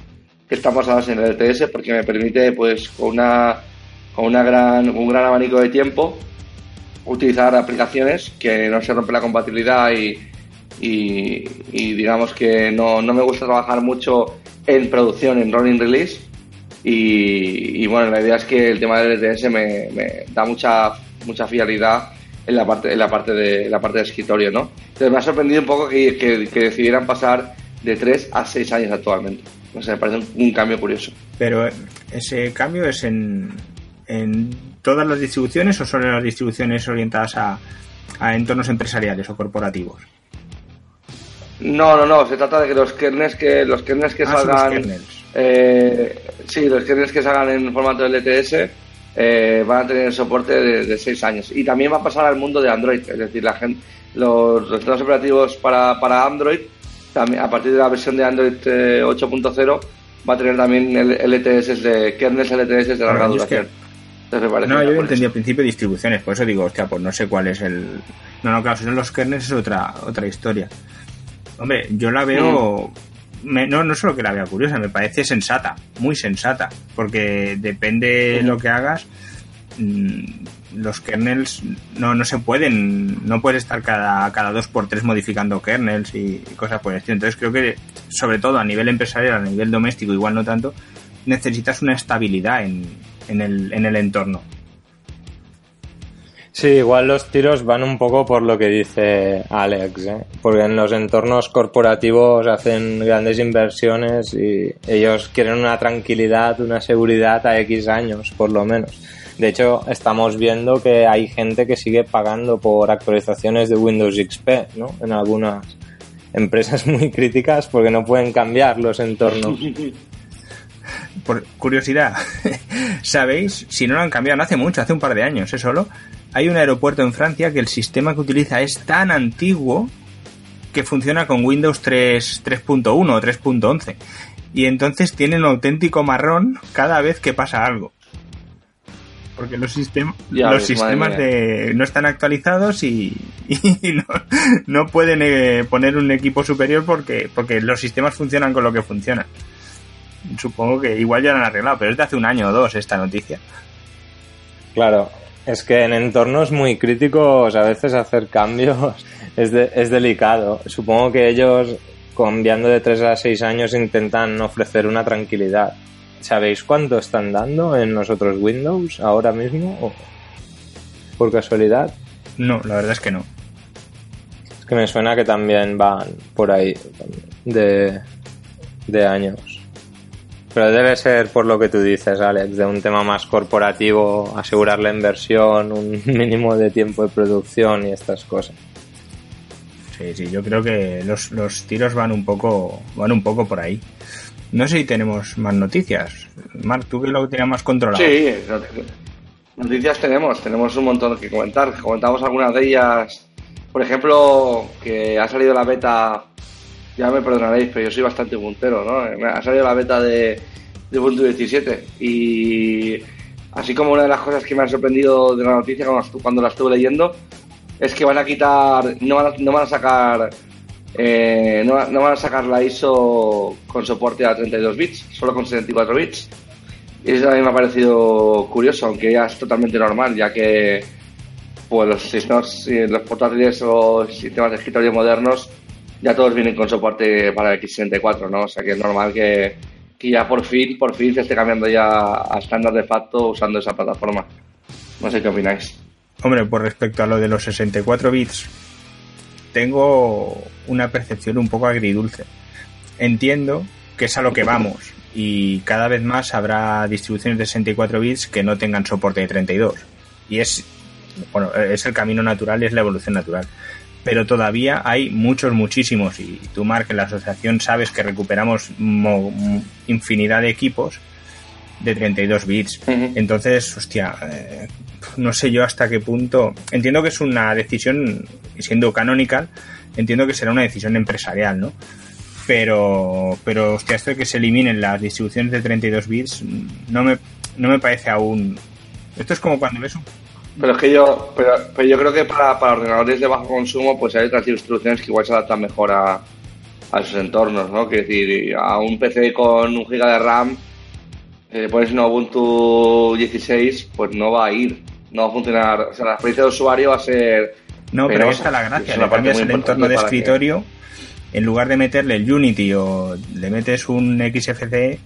que están basadas en el LTS porque me permite, pues, con una con una gran, un gran abanico de tiempo, utilizar aplicaciones que no se rompe la compatibilidad y, y, y digamos que no, no me gusta trabajar mucho en producción, en running release. Y, y bueno, la idea es que el tema del LTS me, me da mucha, mucha fiabilidad en la parte, en la parte de en la parte de escritorio, ¿no? Entonces me ha sorprendido un poco que, que, que decidieran pasar de 3 a 6 años actualmente. O sea, me parece un, un cambio curioso. Pero ese cambio es en, en todas las distribuciones o solo en las distribuciones orientadas a, a entornos empresariales o corporativos. No, no, no, se trata de que los kernels que los kernels que Ah, son los salgan kernels. eh, sí, los kernels que salgan en formato LTS eh, van a tener soporte de 6 años y también va a pasar al mundo de Android, es decir, la gente los, sistemas operativos para, para Android también a partir de la versión de Android eh, 8.0 va a tener también el LTS de kernels LTS de larga duración. No, yo buena entendí al principio distribuciones, por eso digo, hostia, pues no sé cuál es el. No, no, claro, si son los kernels es otra, otra historia. Hombre, yo la veo. Me- no, no solo que la vea curiosa, me parece sensata, muy sensata, porque depende lo que hagas. mm, Los kernels no, no se pueden, no puedes estar cada, cada dos por tres modificando kernels y, y cosas por el estilo. Entonces creo que, sobre todo a nivel empresarial, a nivel doméstico, igual no tanto, necesitas una estabilidad en, en, el, en el entorno. Sí, igual los tiros van un poco por lo que dice Alex, ¿eh? porque en los entornos corporativos hacen grandes inversiones y ellos quieren una tranquilidad, una seguridad a X años, por lo menos. De hecho, estamos viendo que hay gente que sigue pagando por actualizaciones de Windows XP, ¿no? En algunas empresas muy críticas porque no pueden cambiar los entornos. Por curiosidad, ¿sabéis? Si no lo han cambiado, no hace mucho, hace un par de años, ¿eh? Solo. Hay un aeropuerto en Francia que el sistema que utiliza es tan antiguo que funciona con Windows 3 3.1 o 3.11. Y entonces tiene un auténtico marrón cada vez que pasa algo. Porque los, sistem- Ya los ves, sistemas de, no están actualizados y, y no, no pueden eh, poner un equipo superior porque, porque los sistemas funcionan con lo que funcionan. Supongo que igual ya lo han arreglado, pero es de hace un año o dos esta noticia. Claro, es que en entornos muy críticos a veces hacer cambios es, de- es delicado. Supongo que ellos, cambiando de 3 a 6 años, intentan ofrecer una tranquilidad. ¿Sabéis cuánto están dando en nosotros Windows ahora mismo? ¿O por casualidad? No, la verdad es que no. que me suena que también van por ahí de, de años. Pero debe ser por lo que tú dices, Alex, de un tema más corporativo, asegurar la inversión, un mínimo de tiempo de producción y estas cosas. Sí, sí, yo creo que los, los tiros van un poco van un poco por ahí. No sé si tenemos más noticias. Marc, tú que lo tenías más controlado. Sí, noticias tenemos, tenemos un montón que comentar. Comentamos algunas de ellas. Por ejemplo, que ha salido la beta, ya me perdonaréis, pero yo soy bastante puntero, ¿no? Ha salido la beta de, de Ubuntu 17 y así como una de las cosas que me ha sorprendido de la noticia cuando la estuve leyendo es que van a quitar, no van a, no van a sacar eh, no, van a sacar la ISO con soporte a 32 bits, solo con 74 bits. Y eso a mí me ha parecido curioso, aunque ya es totalmente normal, ya que pues los sistemas, los portátiles o sistemas de escritorio modernos ya todos vienen con soporte para el X64, ¿no? O sea que es normal que, que ya por fin, por fin se esté cambiando ya a estándar de facto usando esa plataforma. No sé qué opináis. Hombre, por respecto a lo de los 64 bits, tengo una percepción un poco agridulce. Entiendo que es a lo que vamos y cada vez más habrá distribuciones de 64 bits que no tengan soporte de 32. Y es, bueno, es el camino natural, es la evolución natural. Pero todavía hay muchos, muchísimos, y tú, Mark, en la asociación sabes que recuperamos infinidad de equipos de 32 bits. Entonces, hostia, eh, no sé yo hasta qué punto. Entiendo que es una decisión, siendo canonical, entiendo que será una decisión empresarial, ¿no? Pero, pero hostia, esto de que se eliminen las distribuciones de 32 bits no me, no me parece aún. Esto es como cuando ves un. Pero es que yo, pero, pero yo creo que para, para, ordenadores de bajo consumo, pues hay otras distribuciones que igual se adaptan mejor a, a sus entornos, ¿no? Que decir, a un PC con un giga de RAM, eh, pones un Ubuntu 16, pues no va a ir no va a funcionar. O sea, la experiencia de usuario va a ser. No, pero esta es la gracia. Le cambias el entorno de escritorio. En lugar de meterle el Unity o le metes un XFCE,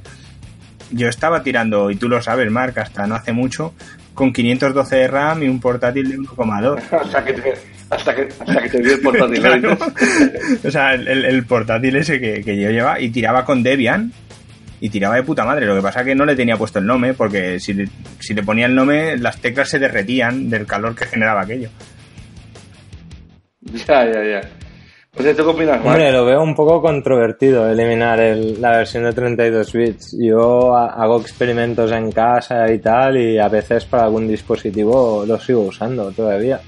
yo estaba tirando, y tú lo sabes, Marc, hasta no hace mucho, con 512 de RAM y un portátil de 1,2. hasta, que te, hasta, que, hasta que te dio el portátil. o sea, el, el, portátil ese que, que, yo llevaba y tiraba con Debian y tiraba de puta madre. Lo que pasa es que no le tenía puesto el nombre, porque si le, si le ponía el nombre, las teclas se derretían del calor que generaba aquello. Ya, ya, ya. Pues ¿tú qué opinas, Hombre, lo veo un poco controvertido eliminar la versión de 32 bits. Yo hago experimentos en casa y tal, y a veces para algún dispositivo lo sigo usando todavía.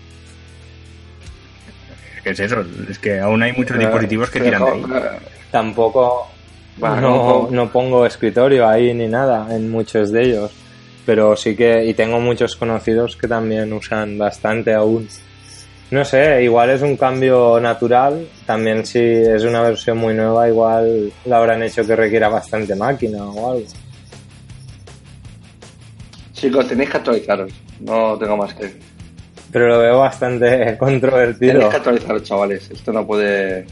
¿Qué es eso? Es que aún hay muchos dispositivos que tiran de ahí. Tampoco, no, no pongo escritorio ahí ni nada en muchos de ellos, pero sí que, y tengo muchos conocidos que también usan bastante aún. No sé, igual es un cambio natural, también si es una versión muy nueva, igual la habrán hecho que requiera bastante máquina o algo. Chicos, tenéis que actualizaros, no tengo más que... Pero lo veo bastante controvertido. Tenéis que actualizaros, chavales, esto no puede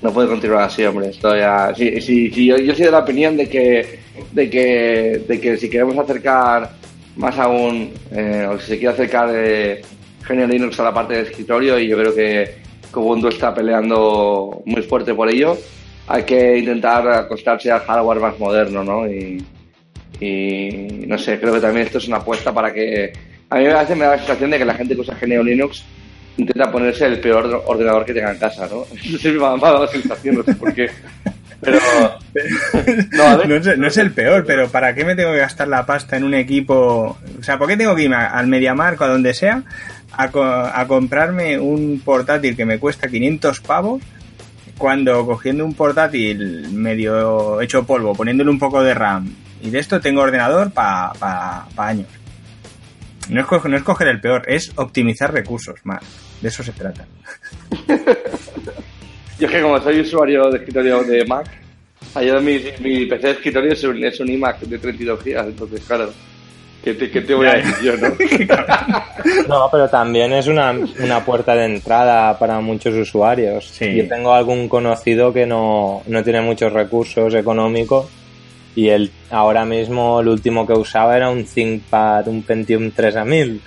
no puede continuar así, hombre. Esto ya, sí, sí, yo, yo, soy de la opinión de que, de que, de que si queremos acercar más aún, eh, o si se quiere acercar de Genio Linux a la parte de escritorio, y yo creo que Ubuntu está peleando muy fuerte por ello, hay que intentar acostarse al hardware más moderno, ¿no? Y, y no sé, creo que también esto es una apuesta para que. A mí a veces me da la sensación de que la gente que usa Genio Linux intenta ponerse el peor ordenador que tenga en casa, ¿no? Eso me ha dado la sensación, no sé por qué. Pero. No, es, el peor, pero ¿para qué me tengo que gastar la pasta en un equipo? O sea, ¿por qué tengo que irme al MediaMark o a donde sea a, a comprarme un portátil que me cuesta 500 pavos? Cuando cogiendo un portátil medio hecho polvo, poniéndole un poco de RAM y de esto tengo ordenador para pa, años. No es, no es coger el peor, es optimizar recursos más. De eso se trata. yo es que como soy usuario de escritorio de Mac, yo mi, mi PC de escritorio es un, es un iMac de 32 GB, entonces claro. ¿Qué te, te voy a decir yo, no? no, pero también es una, una, puerta de entrada para muchos usuarios. Yo tengo algún conocido que no, no tiene muchos recursos económicos y él ahora mismo el último que usaba era un ThinkPad, un Pentium 3 a 1000.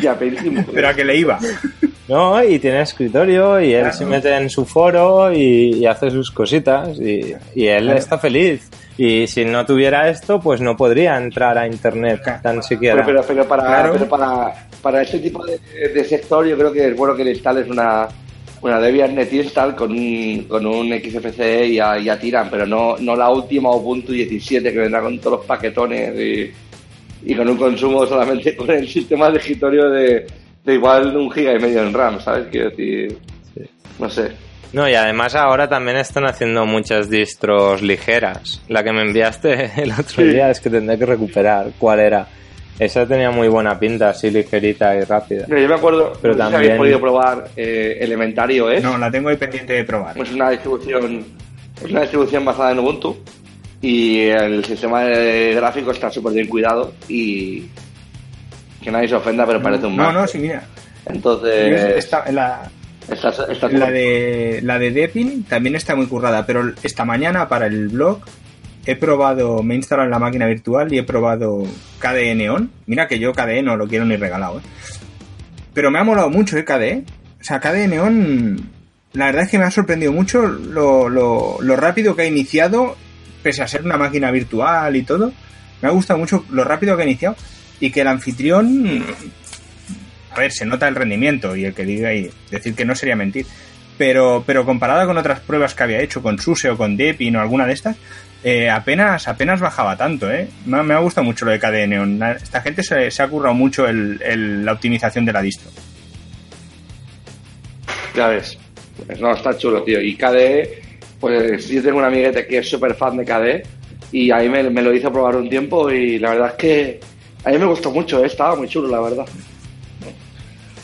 ya, Pentium. Pero a que le iba. No, y tiene escritorio y él Claro. se mete en su foro y, y hace sus cositas y, y él Claro. está feliz. Y si no tuviera esto, pues no podría entrar a internet Claro. tan siquiera. Pero, pero, pero para, pero para, para este tipo de, de sector yo creo que es bueno que le instales una, una Debian Net Install con un, con un XFCE y ya, ya tiran, pero no, no la última Ubuntu 17 que vendrá con todos los paquetones y, y con un consumo solamente con el sistema de escritorio de, de igual un giga y medio en RAM, ¿sabes? Quiero decir, no sé. No, y además ahora también están haciendo muchas distros ligeras. La que me enviaste el otro Sí. día es que tendré que recuperar cuál era. Esa tenía muy buena pinta, así ligerita y rápida. Mira, yo me acuerdo, Pero no sé si también- habéis podido probar eh, Elementario, ¿es? No, la tengo ahí pendiente de probar. Es una distribución, es una distribución basada en Ubuntu y el sistema de gráfico está súper bien cuidado y que nadie se ofenda, pero parece un No, Mac. no, sí, mira. Entonces, Esta- la, la de la de Deepin también está muy currada, pero esta mañana para el blog he probado, me he instalado en la máquina virtual y he probado KDE Neon. Mira que yo KDE no lo quiero ni regalado, ¿eh? Pero me ha molado mucho, ¿eh? KDE. O sea, KDE Neon, la verdad es que me ha sorprendido mucho lo, lo, lo rápido que ha iniciado, pese a ser una máquina virtual y todo. Me ha gustado mucho lo rápido que ha iniciado y que el anfitrión, a ver, se nota el rendimiento y el que diga y decir que no sería mentir. Pero, pero comparada con otras pruebas que había hecho con SUSE o con Deepin o alguna de estas, eh, apenas, apenas bajaba tanto, ¿eh? Me, ha- gustado mucho lo de. La- Esta gente se, ha currado mucho el- la optimización de la distro. ya ves. No, está chulo, tío. Y KDE, pues yo tengo un amiguete que es súper fan de KDE y ahí me, me lo hizo probar un tiempo y la verdad es que a mí me gustó mucho, ¿eh? estaba muy chulo, la verdad.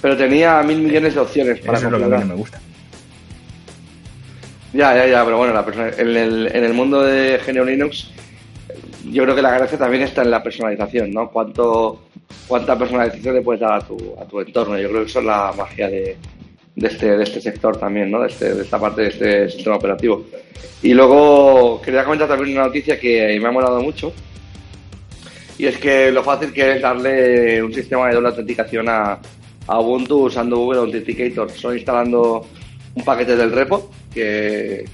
Pero tenía mil millones de opciones para Eso es lo que a mí configurar. no me gusta. Ya, ya, ya, pero bueno, la persona- en, el, en el mundo de GNU Linux, yo creo que la gracia también está en la personalización, ¿no? Cuánto, cuánta personalización le puedes dar a tu, a tu entorno. Yo creo que eso es la magia de, de, este, de este sector también, ¿no? De, este, de esta parte de este sistema operativo. Y luego quería comentar también una noticia que me ha molado mucho. Y es que lo fácil que es darle un sistema de doble autenticación a, a Ubuntu usando Google Authenticator. Solo instalando un paquete del repo que,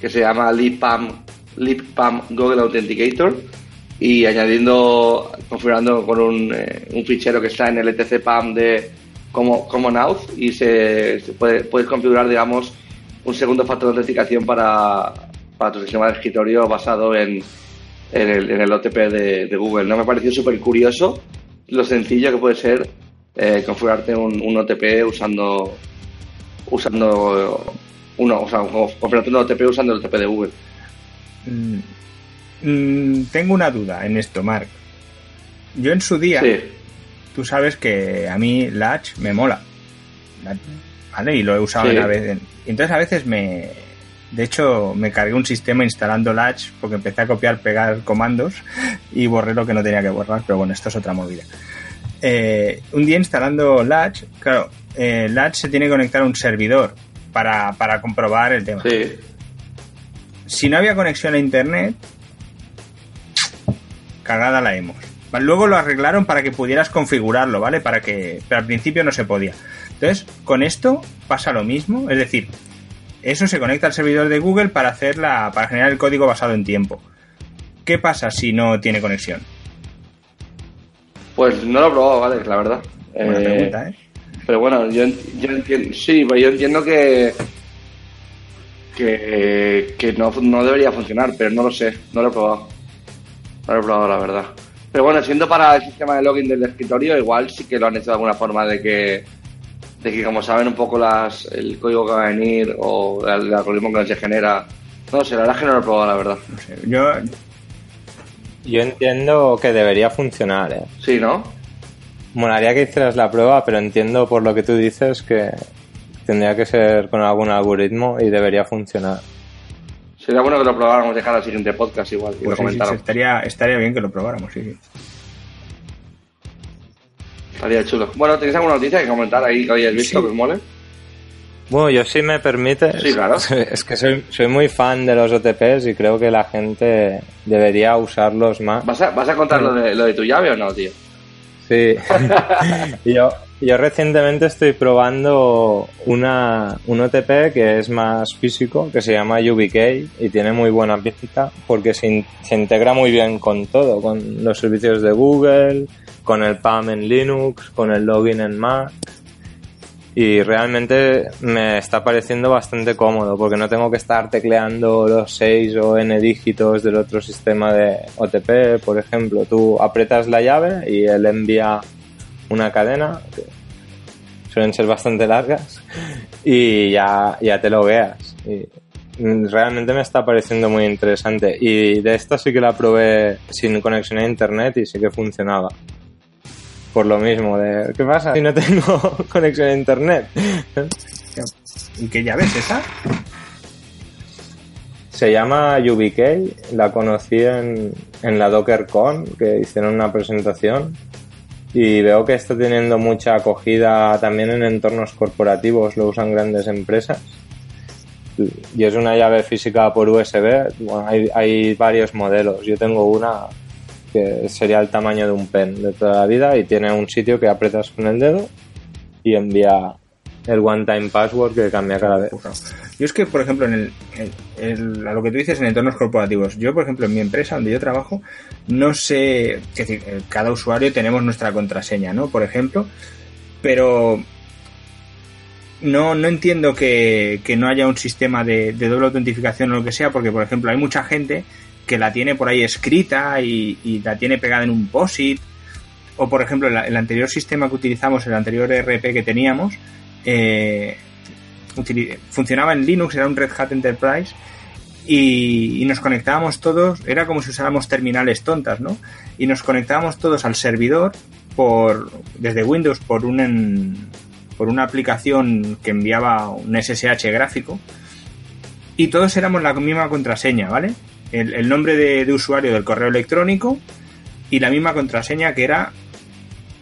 que se llama lippam, lippam Google Authenticator y añadiendo, configurando con un, eh, un fichero que está en el etc pam de como, Common Auth y se, se puede, puedes configurar, digamos, un segundo factor de autenticación para, para tu sistema de escritorio basado en, en, el, en el OTP de, de Google. ¿no? Me pareció súper curioso lo sencillo que puede ser eh, configurarte un, un OTP usando usando uno, o sea, configurarte un OTP usando el OTP de Google. Mm, mm, tengo una duda en esto, Mark. Yo en su día, Sí, tú sabes que a mí Latch me mola. La- ¿Vale? Y lo he usado Sí. una vez. en- y entonces a veces me... De hecho, me cargué un sistema instalando Latch porque empecé a copiar, pegar comandos y borré lo que no tenía que borrar, pero bueno, esto es otra movida. Eh, un día instalando Latch, claro, eh, Latch se tiene que conectar a un servidor para, para comprobar el tema. sí. Si no había conexión a internet, cagada la hemos. Luego lo arreglaron para que pudieras configurarlo, ¿vale? Para que, pero al principio no se podía. Entonces, con esto pasa lo mismo, es decir, eso se conecta al servidor de Google para hacer la, para generar el código basado en tiempo. ¿Qué pasa si no tiene conexión? Pues no lo he probado, vale, la verdad. Buena Eh, pregunta, ¿eh? Pero bueno, yo, en- yo entiendo, sí, pero yo entiendo que que, que no, no debería funcionar, pero no lo sé, no lo he probado. No lo he probado, la verdad. Pero bueno, siendo para el sistema de login del escritorio, igual sí que lo han hecho de alguna forma de que, de que como saben un poco las el código que va a venir o el, el algoritmo que se genera. No sé, la verdad es que no lo he probado, la verdad. Yo, Yo entiendo que debería funcionar, ¿eh? Sí, ¿no? Molaría que hicieras la prueba, pero entiendo por lo que tú dices que tendría que ser con algún algoritmo y debería funcionar. Sería bueno que lo probáramos de cara al siguiente podcast igual y pues lo sí, sí, comentáramos. estaría, estaría bien que lo probáramos, sí, sí. Estaría chulo. Bueno, ¿tenéis alguna noticia que comentar ahí que hayáis visto Sí. que os mole? Bueno, yo si me permites, Sí, claro. es que soy, soy muy fan de los OTPs y creo que la gente debería usarlos más. ¿Vas a, vas a contar lo de, lo de tu llave o no, tío? Sí. yo, yo recientemente estoy probando una, un OTP que es más físico, que se llama UBK y tiene muy buena pinta porque se, se integra muy bien con todo, con los servicios de Google, con el PAM en Linux, con el login en Mac y realmente me está pareciendo bastante cómodo porque no tengo que estar tecleando los 6 o n dígitos del otro sistema de OTP, por ejemplo. Tú apretas la llave y él envía una cadena, que suelen ser bastante largas, y ya, ya te lo veas. Y realmente me está pareciendo muy interesante. Y de esta sí que la probé sin conexión a internet y sí que funcionaba por lo mismo, de ¿qué pasa si no tengo conexión a internet? ¿Y qué llave es esa? Se llama UBK, la conocí en, en la DockerCon, que hicieron una presentación y veo que está teniendo mucha acogida también en entornos corporativos, lo usan grandes empresas. Y es una llave física por USB, bueno, hay, hay varios modelos, yo tengo una que sería el tamaño de un pen de toda la vida y tiene un sitio que apretas con el dedo y envía el one time password que cambia cada vez. Yo es que, por ejemplo, en el, a lo que tú dices en entornos corporativos, yo, por ejemplo, en mi empresa donde yo trabajo, no sé, es decir, eh, cada usuario tenemos nuestra contraseña, ¿no? Por ejemplo, pero no, no entiendo que, que no haya un sistema de, doble autentificación o lo que sea, porque, por ejemplo, hay mucha gente que la tiene por ahí escrita y, la tiene pegada en un POSIT. O, por ejemplo, el, anterior sistema que utilizamos, el anterior RP que teníamos, eh, funcionaba en Linux, era un Red Hat Enterprise. Y, nos conectábamos todos, era como si usáramos terminales tontas, ¿no? Y nos conectábamos todos al servidor por desde Windows por un por una aplicación que enviaba un SSH gráfico y todos éramos la misma contraseña, ¿vale? el, nombre de, usuario del correo electrónico y la misma contraseña que era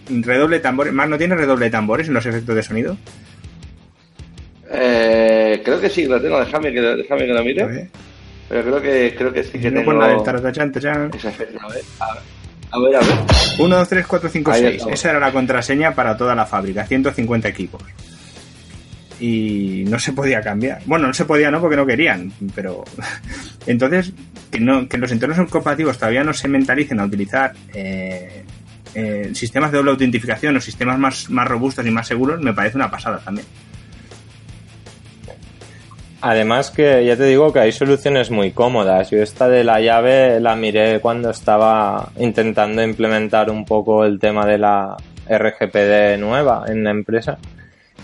redoble de tambores. ¿Más no tiene redoble de tambores en los efectos de sonido? Eh, creo que sí, lo tengo. Déjame que, déjame que lo mire. Pero creo que, creo que sí que tengo... la del taratachan, Ese efecto, a ver, a ver. A ver, 1, 2, 3, 4, 5, 6. Esa era la contraseña para toda la fábrica, 150 equipos y no se podía cambiar. Bueno, no se podía, no, porque no querían, pero entonces que, no, que los entornos corporativos todavía no se mentalicen a utilizar eh, eh, sistemas de doble autentificación o sistemas más, más robustos y más seguros me parece una pasada también. Además que ya te digo que hay soluciones muy cómodas. Yo esta de la llave la miré cuando estaba intentando implementar un poco el tema de la RGPD nueva en la empresa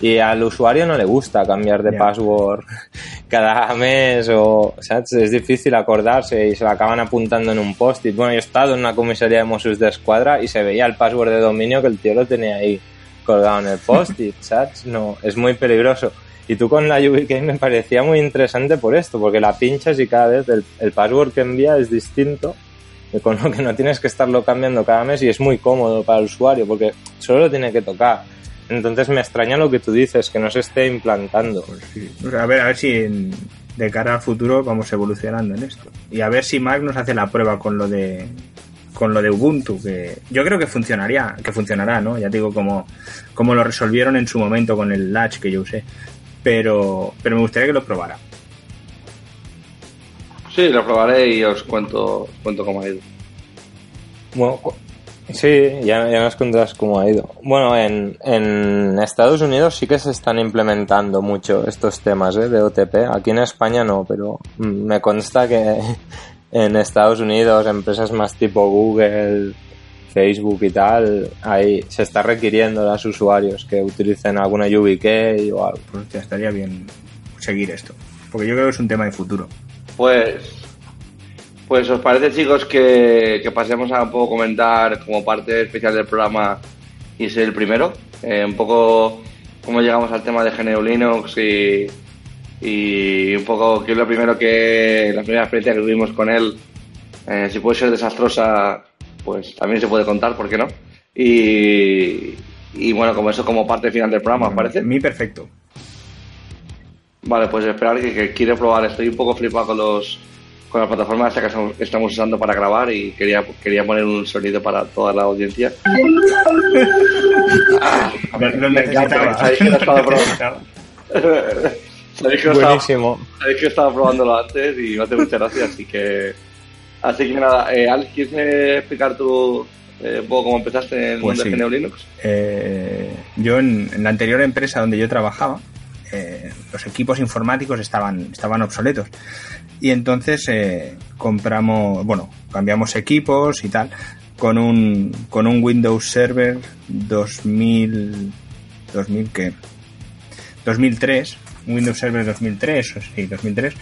y al usuario no le gusta cambiar de password cada mes o, ¿sabes? Es difícil acordarse y se lo acaban apuntando en un post-it. Bueno, yo he estado en una comisaría de Mossos de Escuadra y se veía el password de dominio que el tío lo tenía ahí colgado en el post-it, ¿sabes? No, es muy peligroso. Y tú con la UBK me parecía muy interesante por esto, porque la pinchas y cada vez el, el password que envía es distinto, con lo que no tienes que estarlo cambiando cada mes y es muy cómodo para el usuario, porque solo lo tiene que tocar entonces me extraña lo que tú dices, que no se esté implantando. Pues a ver, a ver si de cara al futuro vamos evolucionando en esto. Y a ver si Mac nos hace la prueba con lo de con lo de Ubuntu, que yo creo que funcionaría, que funcionará, ¿no? Ya digo, como, como lo resolvieron en su momento con el Latch que yo usé. Pero, pero me gustaría que lo probara. Sí, lo probaré y os cuento, os cuento cómo ha ido. Bueno, Sí, ya, ya nos contarás cómo ha ido. Bueno, en, en Estados Unidos sí que se están implementando mucho estos temas ¿eh? de OTP. Aquí en España no, pero me consta que en Estados Unidos empresas más tipo Google, Facebook y tal, ahí se está requiriendo a los usuarios que utilicen alguna YubiKey o algo. Pues ya estaría bien seguir esto, porque yo creo que es un tema de futuro. Pues pues os parece chicos que, pasemos a un poco comentar como parte especial del programa y ser el primero, eh, un poco cómo llegamos al tema de GNU Linux y, y un poco qué es lo primero que, la primera experiencia que tuvimos con él, eh, si puede ser desastrosa, pues también se puede contar, ¿por qué no? Y, y bueno, como eso como parte final del programa, ¿os parece? Mi perfecto. Vale, pues esperar que, que quiere probar, estoy un poco flipado con los con la plataforma esta que estamos usando para grabar y quería, quería poner un sonido para toda la audiencia. ah, lo, necesitaba. Sabéis que lo he estado probando. Sabéis que, Buenísimo. Estaba, sabéis que he estado probándolo antes y me hace mucha gracia, así que... Así que nada, eh, Alex, ¿quieres explicar tú eh, un poco cómo empezaste en el Pues mundo sí. de GNU Linux? Eh, yo en, en la anterior empresa donde yo trabajaba, eh, los equipos informáticos estaban, estaban obsoletos. Y entonces eh, compramos, bueno, cambiamos equipos y tal, con un, con un Windows Server 2000, 2000 ¿qué? 2003, un Windows Server 2003, o sí, 2003.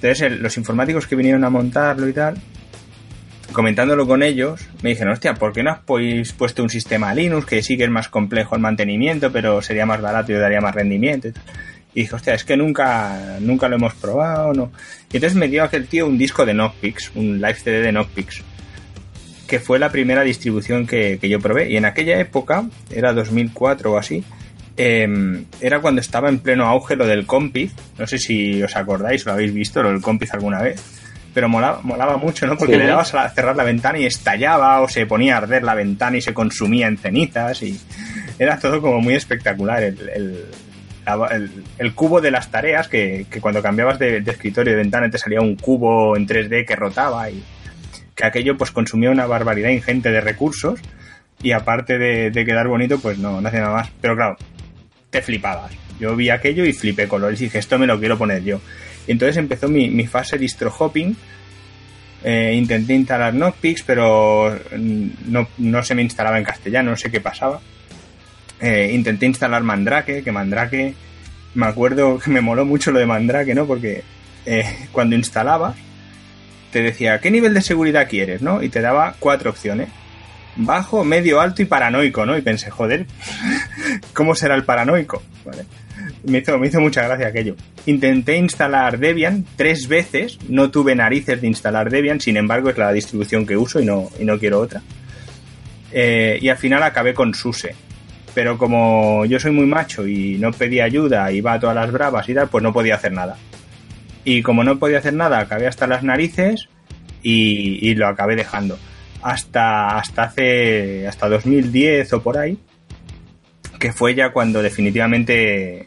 Entonces el- los informáticos que vinieron a montarlo y tal, comentándolo con ellos, me dijeron, hostia, ¿por qué no has pues, puesto un sistema Linux que sí que es más complejo el mantenimiento, pero sería más barato y daría más rendimiento? Y, tal? y dije, hostia, es que nunca, nunca lo hemos probado, ¿no? Y entonces me dio aquel tío un disco de Knockpix, un live CD de Knockpix, que fue la primera distribución que, que yo probé. Y en aquella época, era 2004 o así, eh, era cuando estaba en pleno auge lo del Compiz. No sé si os acordáis o lo habéis visto, lo del Compiz alguna vez. Pero molaba, molaba mucho, ¿no? Porque Sí. le dabas a cerrar la ventana y estallaba, o se ponía a arder la ventana y se consumía en cenizas. Y era todo como muy espectacular. El, el, la- el- el cubo de las tareas, que, que cuando cambiabas de, de escritorio de ventana te salía un cubo en 3D que rotaba y que aquello pues consumía una barbaridad ingente de recursos y aparte de, de quedar bonito pues no, no hacía nada más. Pero claro, te flipabas. Yo vi aquello y flipé colores y dije, esto me lo quiero poner yo. Y entonces empezó mi, mi fase distro hopping. Eh, intenté instalar Knockpix, pero mm, no, no se me instalaba en castellano, no sé qué pasaba. Eh, intenté instalar Mandrake, que Mandrake, me acuerdo que me moló mucho lo de Mandrake, ¿no? Porque eh, cuando instalabas, te decía, ¿qué nivel de seguridad quieres, no? Y te daba cuatro opciones. Bajo, medio, alto y paranoico, ¿no? Y pensé, joder, ¿cómo será el paranoico? Vale. Me hizo, me hizo mucha gracia aquello. Intenté instalar Debian tres veces, no tuve narices de instalar Debian, sin embargo es la distribución que uso y no, y no quiero otra. Eh, y al final acabé con SUSE. Pero como yo soy muy macho y no pedía ayuda, iba a todas las bravas y tal, pues no podía hacer nada. Y como no podía hacer nada, acabé hasta las narices y lo acabé dejando. Hasta, hasta hace, hasta 2010 o por ahí, que fue ya cuando definitivamente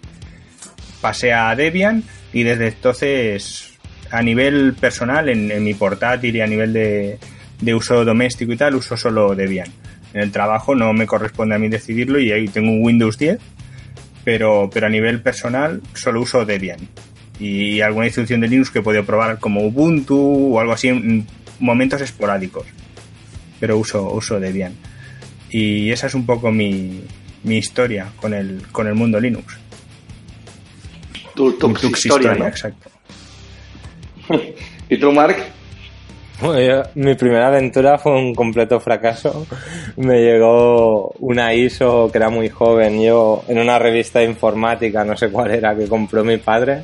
pasé a Debian y desde entonces a nivel personal en, mi portátil y a nivel de, de uso doméstico y tal uso solo Debian. En el trabajo no me corresponde a mí decidirlo y ahí tengo un Windows 10, pero, pero a nivel personal solo uso Debian. Y alguna distribución de Linux que he podido probar como Ubuntu o algo así en momentos esporádicos. Pero uso, uso Debian. Y esa es un poco mi, mi historia con el, con el mundo Linux. Tu, historia, ¿no? exacto. ¿Y tú, Mark? Bueno, yo- mi primera aventura fue un completo fracaso. Me llegó una ISO que era muy joven, yo en una revista de informática, no sé cuál era, que compró mi padre.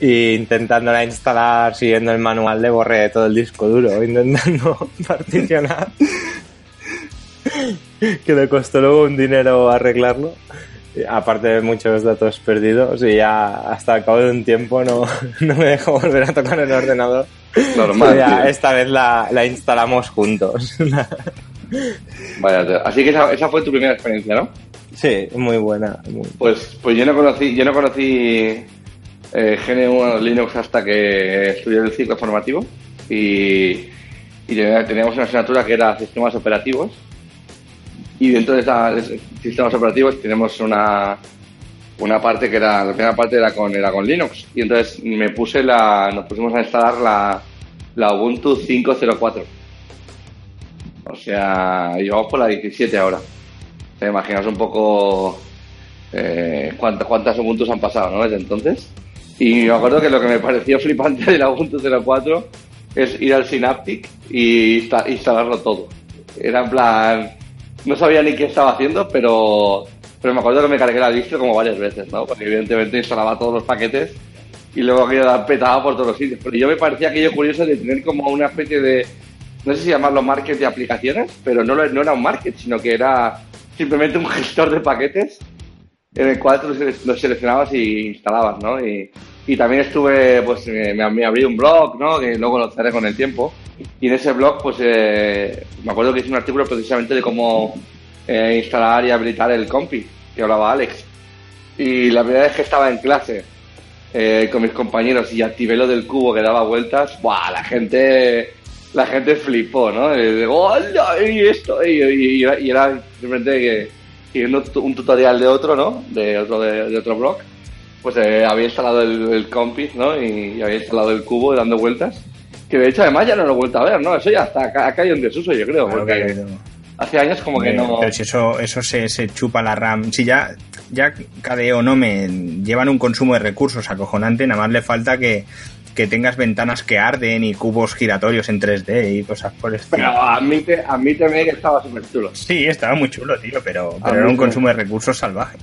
Y intentándola instalar, siguiendo el manual, le borré todo el disco duro, intentando particionar. que le costó luego un dinero arreglarlo. Aparte de muchos datos perdidos, y ya hasta el cabo de un tiempo no, no me dejó volver a tocar el ordenador. Normal. Ya, esta vez la, la instalamos juntos. Vaya. Así que esa, esa fue tu primera experiencia, ¿no? sí, muy buena. muy- Pues, pues yo no conocí, yo no conocí eh, GNU Linux hasta que estudié el ciclo formativo y, y tenía- teníamos una asignatura que era sistemas operativos y dentro de sistemas operativos tenemos una una parte que era la primera parte era con era con Linux y entonces me puse la nos pusimos a instalar la la Ubuntu 504 o sea llevamos por la 17 ahora te imaginas un poco eh, cuántas, cuántas Ubuntu han pasado, ¿no? Desde entonces. Y me acuerdo que lo que me pareció flipante de la Ubuntu 04 es ir al Synaptic y insta- instalarlo todo. Era en plan, no sabía ni qué estaba haciendo, pero, pero me acuerdo que me cargué la distro como varias veces, ¿no? Porque evidentemente instalaba todos los paquetes y luego aquello petaba por todos los sitios. Pero yo me parecía aquello curioso de tener como una especie de, no sé si llamarlo market de aplicaciones, pero no, no era un market, sino que era simplemente un gestor de paquetes en el cual tú lo sele- lo seleccionabas y instalabas, ¿no? Y, Y también estuve, pues me, me abrí un blog, ¿no? Que luego lo cerré con el tiempo. Y en ese blog, pues eh, me acuerdo que hice un artículo precisamente de cómo eh, instalar y habilitar el compi, que hablaba Alex. Y la primera vez que estaba en clase eh, con mis compañeros y activé lo del cubo que daba vueltas, ¡buah! La gente, la gente flipó, ¿no? Y, digo, y esto, y, y, y era simplemente que siguiendo un tutorial de otro, ¿no? De otro, de, otro blog, pues eh, había instalado el, el Compis, ¿no? Y, había instalado el cubo dando vueltas. Que de hecho además ya no lo he vuelto a ver, ¿no? Eso ya está, ha caído en desuso, yo creo. porque hace años como que no... Pero si eso, eso se, se chupa la RAM. Si ya, ya KDE o no me llevan un consumo de recursos acojonante, nada más le falta que, que tengas ventanas que arden y cubos giratorios en 3D y cosas por el estilo. Pero admite, admíteme que estaba súper chulo. Sí, estaba muy chulo, tío, pero, pero era un consumo de recursos salvaje.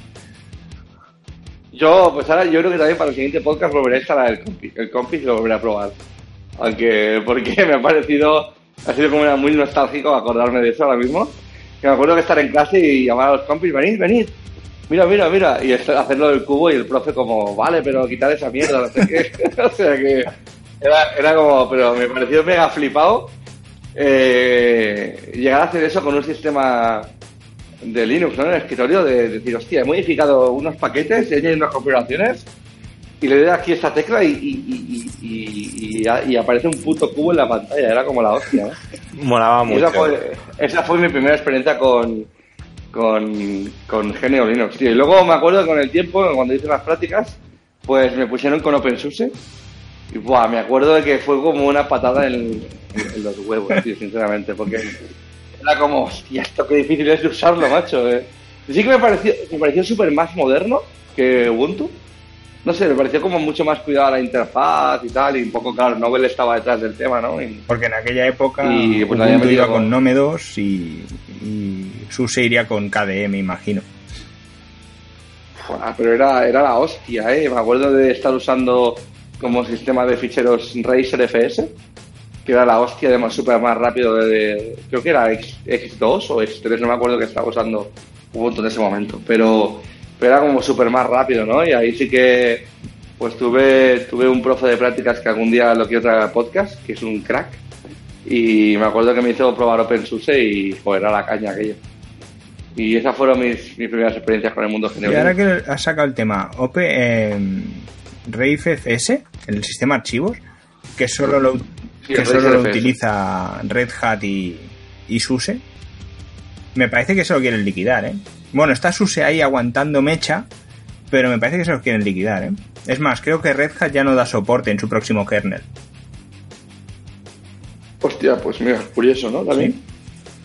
Yo, pues ahora yo creo que también para el siguiente podcast volveré a instalar el Compis, el Compis y lo volveré a probar. Aunque, porque me ha parecido, ha sido como una muy nostálgico acordarme de eso ahora mismo. Que me acuerdo que estar en clase y llamar a los compis, venid, venid, mira, mira, mira, y hacerlo del cubo y el profe como, vale, pero quitar esa mierda, no sé qué. o sea que era, era como, pero me pareció mega flipado eh, llegar a hacer eso con un sistema de Linux, ¿no? En el escritorio, de, decir, hostia, he modificado unos paquetes, he añadido unas configuraciones y le doy aquí esta tecla y, y, y, y, aparece un puto cubo en la pantalla, era como la hostia, ¿no? Molaba mucho. Esa fue, esa fue mi primera experiencia con, con, con GNU Linux, tío. Y luego me acuerdo que con el tiempo, cuando hice las prácticas, pues me pusieron con OpenSUSE. Y buah, me acuerdo de que fue como una patada en, los huevos, tío, sinceramente, porque era como, hostia, esto qué difícil es de usarlo, macho. Eh. Sí que me pareció, me pareció súper más moderno que Ubuntu. No sé, me pareció como mucho más cuidada la interfaz y tal, y un poco, claro, Nobel estaba detrás del tema, ¿no? Y, Porque en aquella época Y, pues, Ubuntu iba con- con Nome 2 y, y SUSE iría con KDE, me imagino. Joder, pero era, era la hostia, ¿eh? Me acuerdo de estar usando como sistema de ficheros Razer FS, que era la hostia, además súper más rápido de, de- Creo que era X, X2 o X3, no me acuerdo que estaba usando Ubuntu en ese momento, pero, pero era como súper más rápido, ¿no? Y ahí sí que pues tuve, tuve un profe de prácticas que algún día lo quiero traer al podcast, que es un crack, y me acuerdo que me hizo probar OpenSUSE y joder, era la caña aquello. Y esas fueron mis, mis primeras experiencias con el mundo Y general. ahora que has sacado el tema, OP, eh, Rave FS, el sistema archivos, que solo lo, Sí, que solo lo utiliza Red Hat y, y SUSE, me parece que se lo quieren liquidar, ¿eh? Bueno, está SUSE ahí aguantando mecha, pero me parece que se lo quieren liquidar, ¿eh? Es más, creo que Red Hat ya no da soporte en su próximo kernel. Hostia, pues mira, curioso, ¿no? También. ¿sí?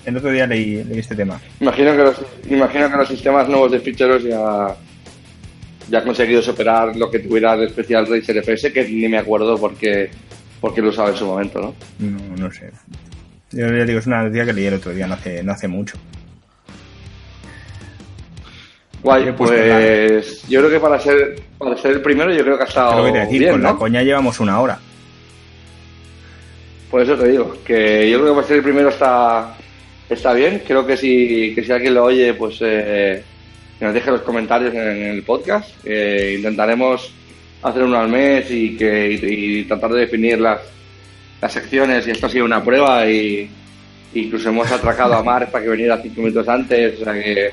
El otro día leí, leí este tema. Imagino que los, imagino que los sistemas nuevos de ficheros ya, ya han conseguido superar lo que tuviera el especial Razer FS, que ni me acuerdo porque, porque lo usaba en su momento, ¿no? No, no sé. Yo ya digo, es una noticia que leí el otro día, no hace, no hace mucho. Guay, pues yo creo que para ser, para ser el primero yo creo que ha Es estado que decir, bien, con ¿no? la coña llevamos una hora. Por eso te digo, que yo creo que para ser el primero está, está bien. Creo que si, que si alguien lo oye, pues eh, que nos deje los comentarios en, el podcast. Eh, intentaremos hacer uno al mes y, que, y, y tratar de definir las, las secciones. Y esto ha sido una prueba y incluso hemos atracado a Mark para que viniera cinco minutos antes. O sea que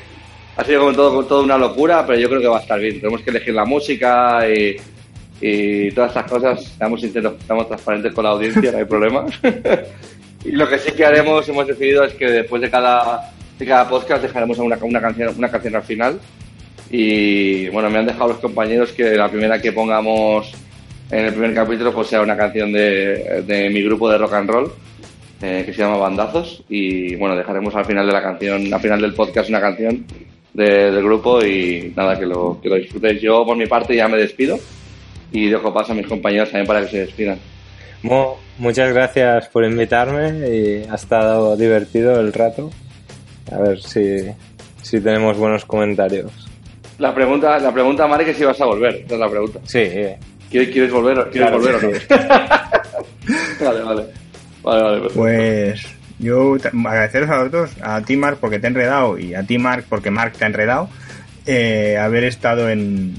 ha sido como todo, toda una locura, pero yo creo que va a estar bien. Tenemos que elegir la música y, y todas estas cosas. Seamos sinceros, estamos transparentes con la audiencia, no hay problema. y lo que sí que haremos, hemos decidido, es que después de cada, de cada podcast dejaremos una, una, canción, una canción al final. Y bueno, me han dejado los compañeros que la primera que pongamos en el primer capítulo pues sea una canción de, de mi grupo de rock and roll eh, que se llama Bandazos y bueno dejaremos al final de la canción al final del podcast una canción de- del grupo y nada que lo que lo disfrutéis yo por mi parte ya me despido y dejo paso a mis compañeros también para que se despidan Mo, muchas gracias por invitarme y ha estado divertido el rato. A ver si, si tenemos buenos comentarios. la pregunta la pregunta Mari que si vas a volver esa es la pregunta Sí, eh. ¿quieres, quieres volver o- quieres Claro volver o no? vale vale vale vale perfecto. Pues yo agradeceros a los dos, a ti Mark porque te he enredado y a ti Mark porque Mark te ha enredado, eh, haber estado en,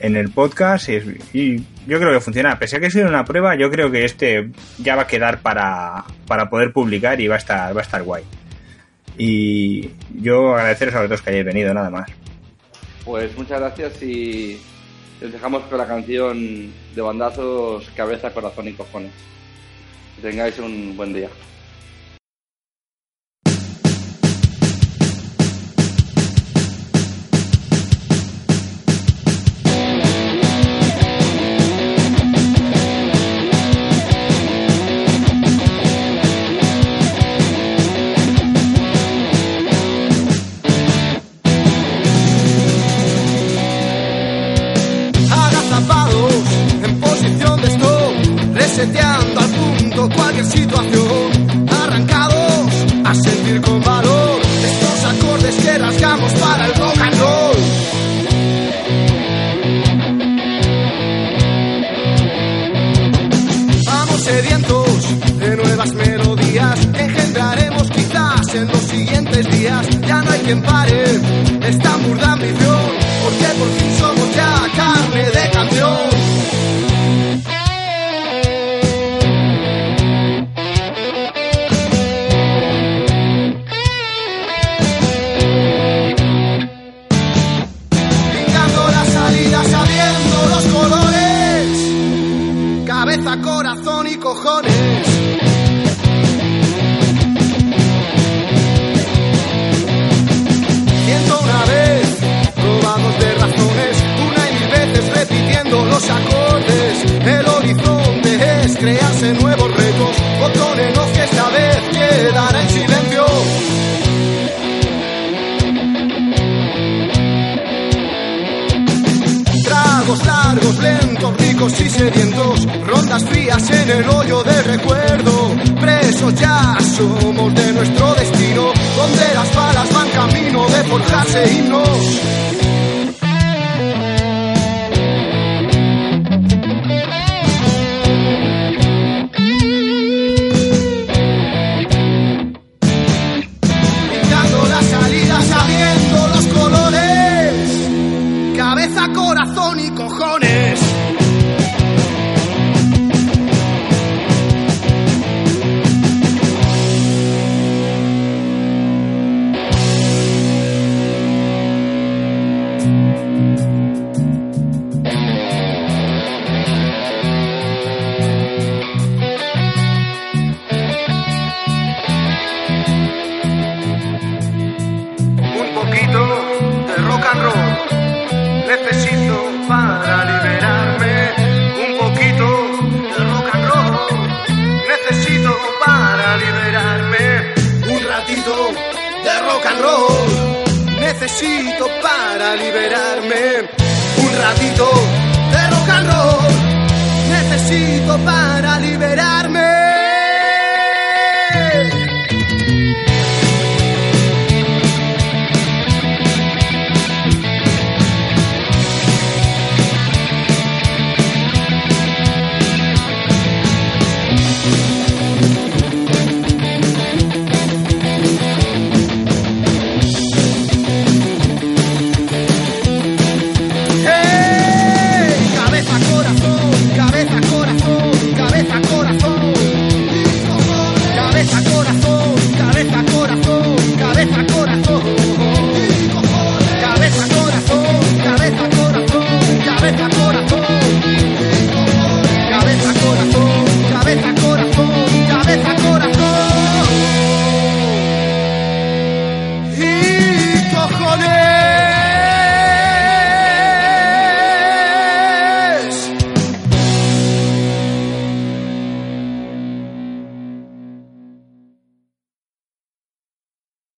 en el podcast y, yo creo que funciona. Pese a que sido una prueba, yo creo que este ya va a quedar para, para poder publicar y va a estar, va a estar guay. Y yo agradeceros a los dos que hayáis venido, nada más. Pues muchas gracias y les dejamos con la canción de bandazos Cabeza, Corazón y Cojones. Que tengáis un buen día.